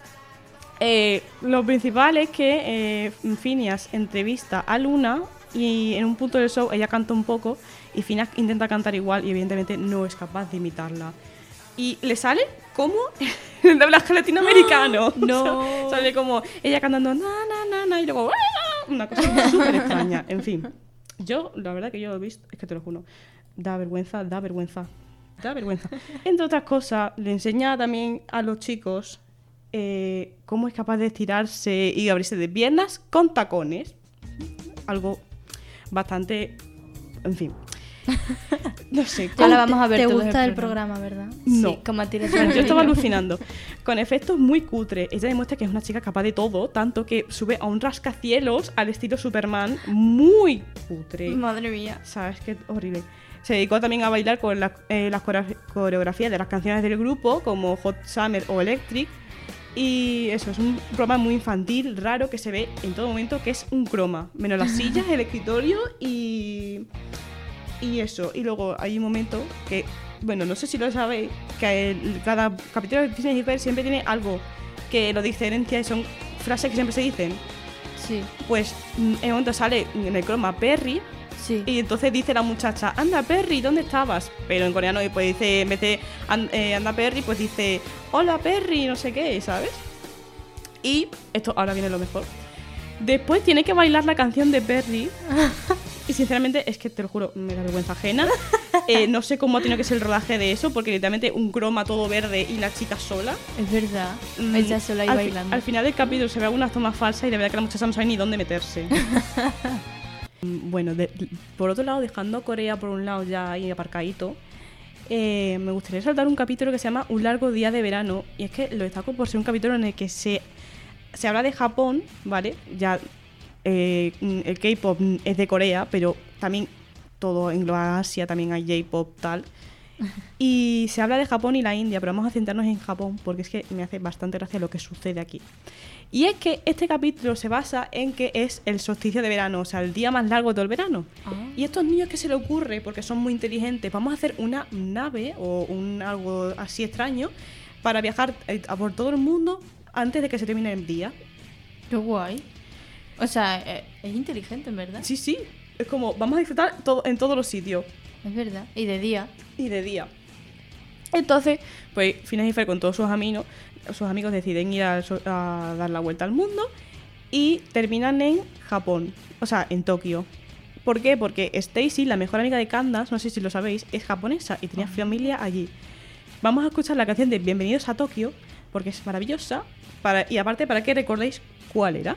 eh, lo principal es que eh, Phineas entrevista a Luna y en un punto del show ella canta un poco y Phineas intenta cantar igual y evidentemente no es capaz de imitarla. Y le sale como el doblaje latinoamericano. No. O sea, sale como ella cantando na na na na y luego una cosa súper extraña. En fin, yo la verdad que yo lo he visto, es que te lo juro, da vergüenza, da vergüenza, da vergüenza. Entre otras cosas, le enseña también a los chicos eh, cómo es capaz de estirarse y abrirse de piernas con tacones. Algo bastante, en fin. No sé. Con- vamos a ver Te gusta el programa. programa, ¿verdad? no. Sí, Yo estaba alucinando. Con efectos muy cutres. Ella demuestra que es una chica capaz de todo, tanto que sube a un rascacielos al estilo Superman muy cutre. Madre mía. ¿Sabes qué horrible? Se dedicó también a bailar con la- eh, las coreografías de las canciones del grupo, como Hot Summer o Electric. Y eso, es un programa muy infantil, raro, que se ve en todo momento, que es un croma. Menos las sillas, el escritorio y. Y eso. Y luego hay un momento que, bueno, no sé si lo sabéis, que el- cada capítulo de Disney Hyper siempre tiene algo que lo diferencia y son frases que siempre se dicen. Sí, Pues mm, en un momento sale en el croma Perry, sí. y entonces dice la muchacha, anda Perry, ¿dónde estabas? Pero en coreano pues dice, en vez de "An- eh, anda Perry, pues dice, hola Perry, no sé qué, ¿sabes? Y esto ahora viene lo mejor. Después tiene que bailar la canción de Perry. Y sinceramente, es que te lo juro, me da vergüenza ajena. Eh, no sé cómo ha tenido que ser el rodaje de eso, porque literalmente un croma todo verde y la chica sola. Es verdad. Mm, Ella sola ahí al, bailando. al final del capítulo se ve algunas tomas falsas y de verdad que la muchacha no sabe ni dónde meterse. Mm, bueno, de- por otro lado, dejando Corea por un lado ya ahí aparcadito, eh, me gustaría saltar un capítulo que se llama Un largo día de verano. Y es que lo destaco por ser un capítulo en el que se, se habla de Japón, ¿vale? Ya eh, el K-pop es de Corea, pero también todo engloba Asia, también hay J-pop, tal. Y se habla de Japón y la India, pero vamos a centrarnos en Japón porque es que me hace bastante gracia lo que sucede aquí. Y es que este capítulo se basa en que es el solsticio de verano, o sea, el día más largo de todo el verano. Ah. Y estos niños que se le ocurre, porque son muy inteligentes, vamos a hacer una nave o un algo así extraño para viajar eh, a por todo el mundo antes de que se termine el día. Qué guay. O sea, eh, es inteligente, en verdad. Sí, sí. Es como, vamos a disfrutar todo, en todos los sitios. Es verdad. Y de día. y de día. Entonces, pues Phineas y Fer con todos sus amigos, sus amigos deciden ir a, dar la vuelta al mundo y terminan en Japón, o sea, en Tokio. ¿Por qué? Porque Stacy, la mejor amiga de Candace, no sé si lo sabéis, es japonesa y tenía familia allí. Vamos a escuchar la canción de Bienvenidos a Tokio, porque es maravillosa, para, y aparte para que recordéis cuál era.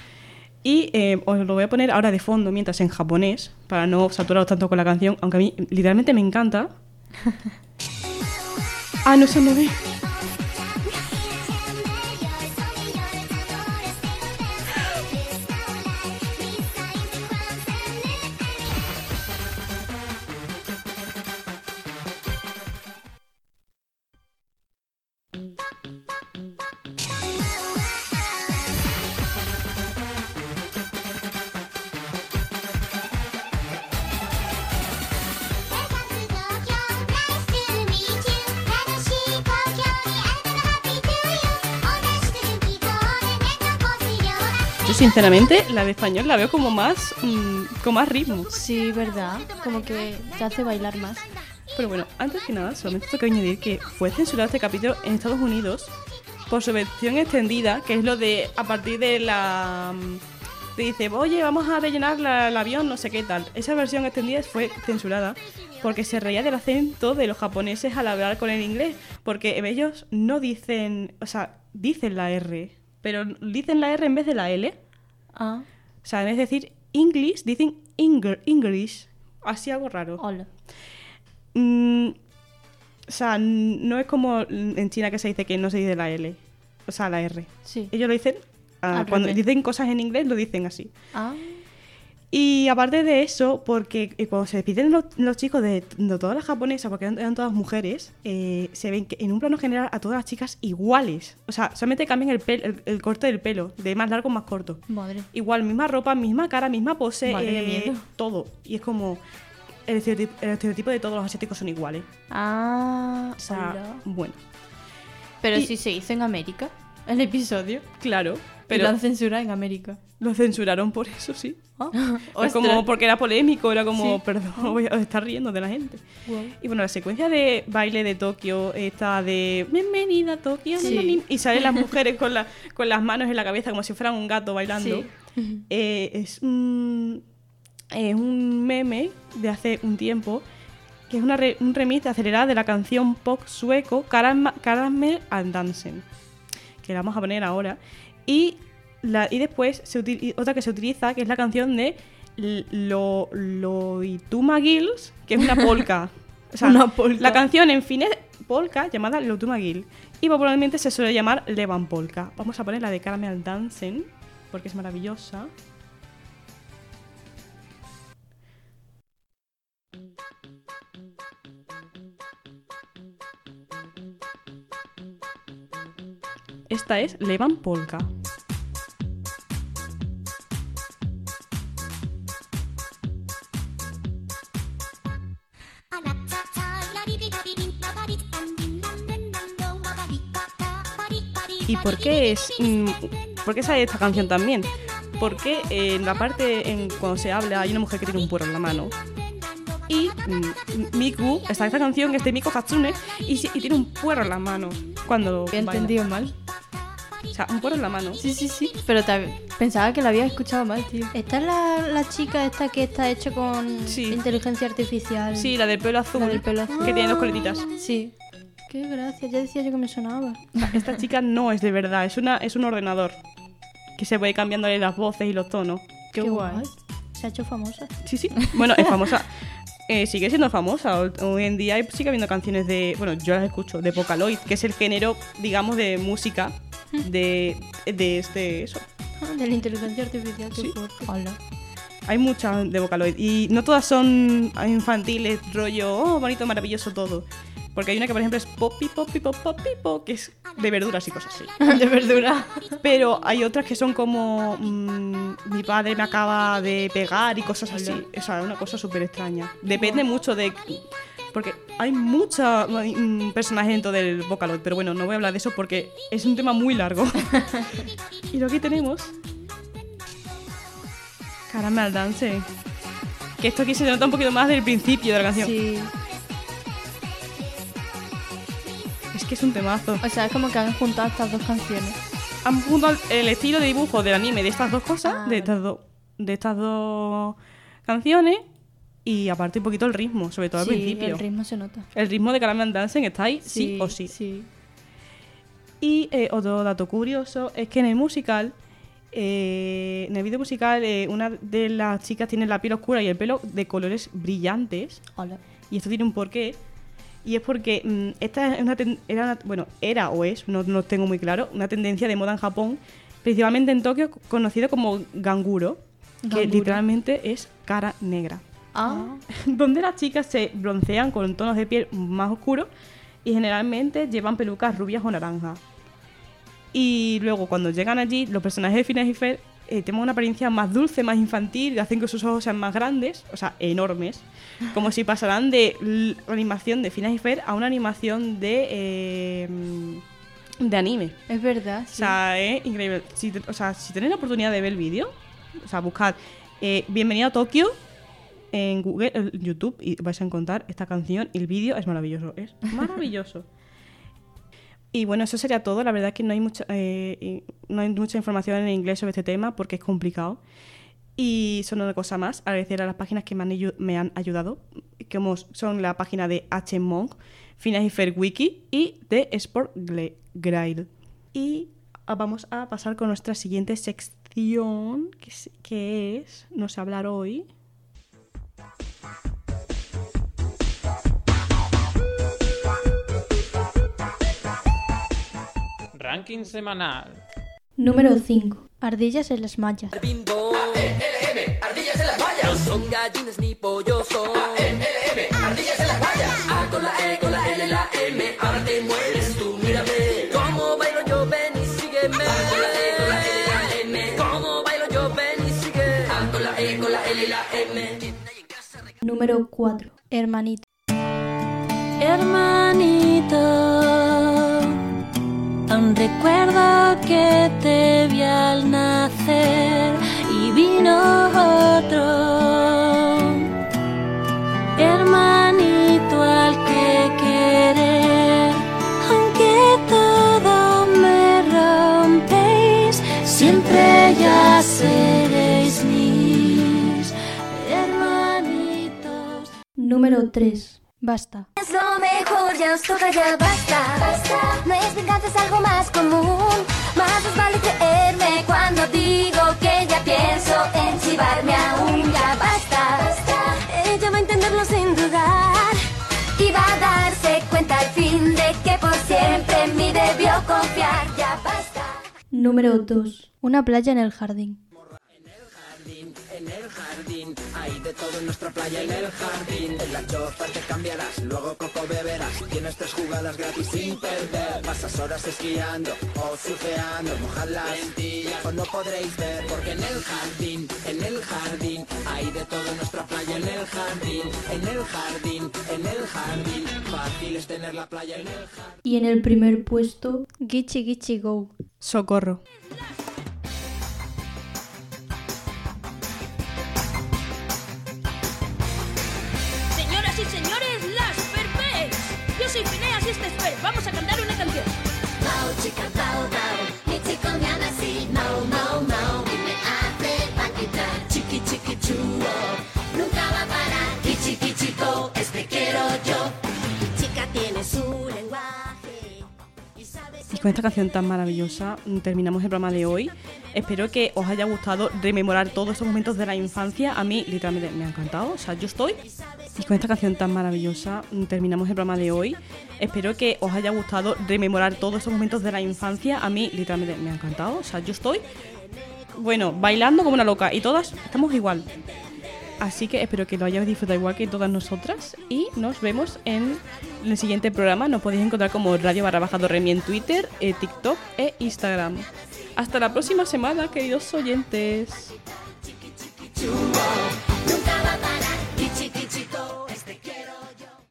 Y eh, os lo voy a poner ahora de fondo mientras en japonés, para no saturaros tanto con la canción, aunque a mí literalmente me encanta. ah, no se me ve. Sinceramente la de español la veo como más mm, con más ritmo. Sí, verdad. Como que te hace bailar más. Pero bueno, antes que nada, solamente tengo que añadir que fue censurado este capítulo en Estados Unidos por su versión extendida, que es lo de a partir de la. mm, Te dice, oye, vamos a rellenar la- el avión, no sé qué tal. Esa versión extendida fue censurada porque se reía del acento de los japoneses al hablar con el inglés. Porque ellos no dicen. O sea, dicen la R, pero dicen la R en vez de la L. Ah, O sea, en vez de decir English, dicen English. Así algo raro. hola. Mm, o sea, no es como en China que se dice que no se dice la L. O sea, la R. Sí. Ellos lo dicen. ah, cuando revés. dicen cosas en inglés, lo dicen así. Ah, Y aparte de eso, porque eh, cuando se despiden los, los chicos de, de todas las japonesas, porque eran, eran todas mujeres, eh, se ven que en un plano general a todas las chicas iguales. O sea, solamente cambian el, pel- el, el corte del pelo, de más largo a más corto. madre. Igual, misma ropa, misma cara, misma pose, eh, miedo. todo. Y es como. El estereotipo, el estereotipo de todos los asiáticos son iguales. Ah, O sea, hola. bueno. Pero y- si se hizo en América, el episodio. Claro, Pero lo han censurado en América. lo censuraron por eso, sí. Ah, Es como porque era polémico, era como, Sí. perdón, voy a estar riendo de la gente. Y bueno, la secuencia de baile de Tokio, esta de bienvenida a Tokio, Sí. bienvenida", y salen las mujeres con, la- con las manos en la cabeza como si fueran un gato bailando. Sí. Eh, es, un, es un meme de hace un tiempo que es una re- un remix de acelerada de la canción pop sueco Caramel and Dancing, que la vamos a poner ahora. Y, la, y después se otra que se utiliza, que es la canción de Lo, Girls, que es una polka. O sea, Una polka. La canción en fin es polka llamada Loituma Girl. Y popularmente se suele llamar Levan Polka. Vamos a poner la de Caramel Dancing, porque es maravillosa. Esta es Levan Polka. ¿Y por qué es mm, por qué sale esta canción también? Porque en la parte en cuando se habla hay una mujer que tiene un puerro en la mano. Y mm, Miku, está esta canción que es de Miko Hatsune y, y tiene un puerro en la mano cuando Había baila. entendido mal. O sea, un puerro en la mano. Sí, sí, sí. Pero te- pensaba que la había escuchado mal, tío. Esta es la, la chica esta que está hecha con Sí. inteligencia artificial. Sí, la del pelo azul. La del pelo azul. Que tiene dos coletitas. Sí. Qué gracia, ya decía yo que me sonaba. Esta chica no es de verdad, es una es un ordenador que se puede cambiándole las voces y los tonos. Qué, guay. Se ha hecho famosa. Sí, sí. Bueno, es famosa. Eh, sigue siendo famosa. Hoy- Hoy en día sigue habiendo canciones de. Bueno, yo las escucho, de Vocaloid, que es el género, digamos, de música de, de este. Eso. Ah, de la inteligencia artificial, Sí. Hola. Hay muchas de Vocaloid. Y no todas son infantiles, rollo, oh, bonito, maravilloso todo. Porque hay una que, por ejemplo, es Poppy, Poppy, Pop, Poppy, Pop, que es de verduras y cosas así. de verdura. Pero hay otras que son como mm, mi padre me acaba de pegar y cosas así. O sea, es una cosa súper extraña. Depende mucho de... Porque hay muchos personajes dentro del Vocaloid, pero bueno, no voy a hablar de eso porque es un tema muy largo. y lo que tenemos... Caramel Dance. Que esto aquí se nota un poquito más del principio de la canción. Sí. Es que es un temazo. O sea, es como que han juntado estas dos canciones. han juntado el estilo de dibujo del anime de estas dos cosas, Ah, de, estas dos de estas dos canciones, Y aparte un poquito el ritmo, sobre todo al Sí, principio. el ritmo se nota. El ritmo de Caravan Dancing está ahí, sí, o sí. Y eh, otro dato curioso es que en el musical, eh, en el video musical, eh, una de las chicas tiene la piel oscura y el pelo de colores brillantes. Y esto tiene un porqué. Y es porque mm, esta es una ten- era una- bueno, era o es, no no tengo muy claro, una tendencia de moda en Japón, principalmente en Tokio, conocido como ganguro, que literalmente es cara negra. Ah. donde las chicas se broncean con tonos de piel más oscuros y generalmente llevan pelucas rubias o naranjas. Y luego cuando llegan allí, los personajes de Phineas y Ferb eh, tienen una apariencia más dulce, más infantil, hacen que sus ojos sean más grandes, o sea, enormes, como si pasaran de la animación de Phineas y a una animación de eh, de anime. Es verdad. O sea, es increíble. Si, o sea, si tenéis la oportunidad de ver el vídeo, o sea, buscad eh, Bienvenido a Tokio en Google, en YouTube, y vais a encontrar esta canción. Y el vídeo es maravilloso. Es maravilloso. y bueno, eso sería todo. La verdad es que no hay mucha, eh, no hay mucha información en inglés sobre este tema porque es complicado. Y son una cosa más, agradecer a las páginas que me han, me han ayudado, como son la página de HMonk, Ferb Wiki y de Sport Grail. Y vamos a pasar con nuestra siguiente sección, que es, que es No sé hablar hoy. Ranking semanal. Número 5. Ardillas en las mallas. Ardillas en las vallas. No son gallinas ni pollos, son ardillas en las vallas. A con la E, con la L, la M. Ahora te mueres tú, mírame. Como bailo yo, ven y sígueme. A con la E, con la L, la M. Como bailo yo, ven y sigue. A con la E, con la L, la M. Número 4. Hermanito. Hermanito, aún recuerdo que te vi al nacer y vino otro. Hermanito al que querer, aunque todo me rompéis, siempre ya seréis mis hermanitos. Número 3. Basta. Es lo mejor, ya os toca, ya basta. Basta. No es venganza, es algo más común. Más os vale creerme cuando digo que ya pienso en chivarme aún. Ya basta. Basta. Ella va a entenderlo sin dudar. Y va a darse cuenta al fin de que por siempre en mí debió confiar. Ya basta. Número 2. Una playa en el jardín. De todo en nuestra playa en el jardín. En la choza te cambiarás, luego coco beberás. Tienes tres jugadas gratis sin perder. Pasas horas esquiando o surfeando, mojar las lentillas o no podréis ver. Porque en el jardín, en el jardín, hay de todo en nuestra playa en el jardín. En el jardín, en el jardín, fácil es tener la playa en el jardín. Y en el primer puesto, Gichi Gichi Go. Socorro. Este es Fer. Vamos a cantar una canción. Mau chica, mau, mau, mi chico me llama así. Mau, mau, mau, y me hace palpitar. Chiqui, chiqui, chuo, nunca va a parar. Kichi, kichi, go, es que quiero yo. Mi chica tiene su lenguaje y sabe Y con esta canción tan maravillosa mm, terminamos el programa de hoy. Espero que os haya gustado rememorar todos esos momentos de la infancia. A mí literalmente me ha encantado. O sea, yo estoy... Y con esta canción tan maravillosa mm, terminamos el programa de hoy. Espero que os haya gustado rememorar todos esos momentos de la infancia. A mí literalmente me ha encantado. O sea, yo estoy... Bueno, bailando como una loca. Y todas estamos igual. Así que espero que lo hayáis disfrutado igual que todas nosotras. Y nos vemos en el siguiente programa. Nos podéis encontrar como Radio Barra Baja Dorremi en Twitter, eh, TikTok e Instagram. Hasta la próxima semana, queridos oyentes.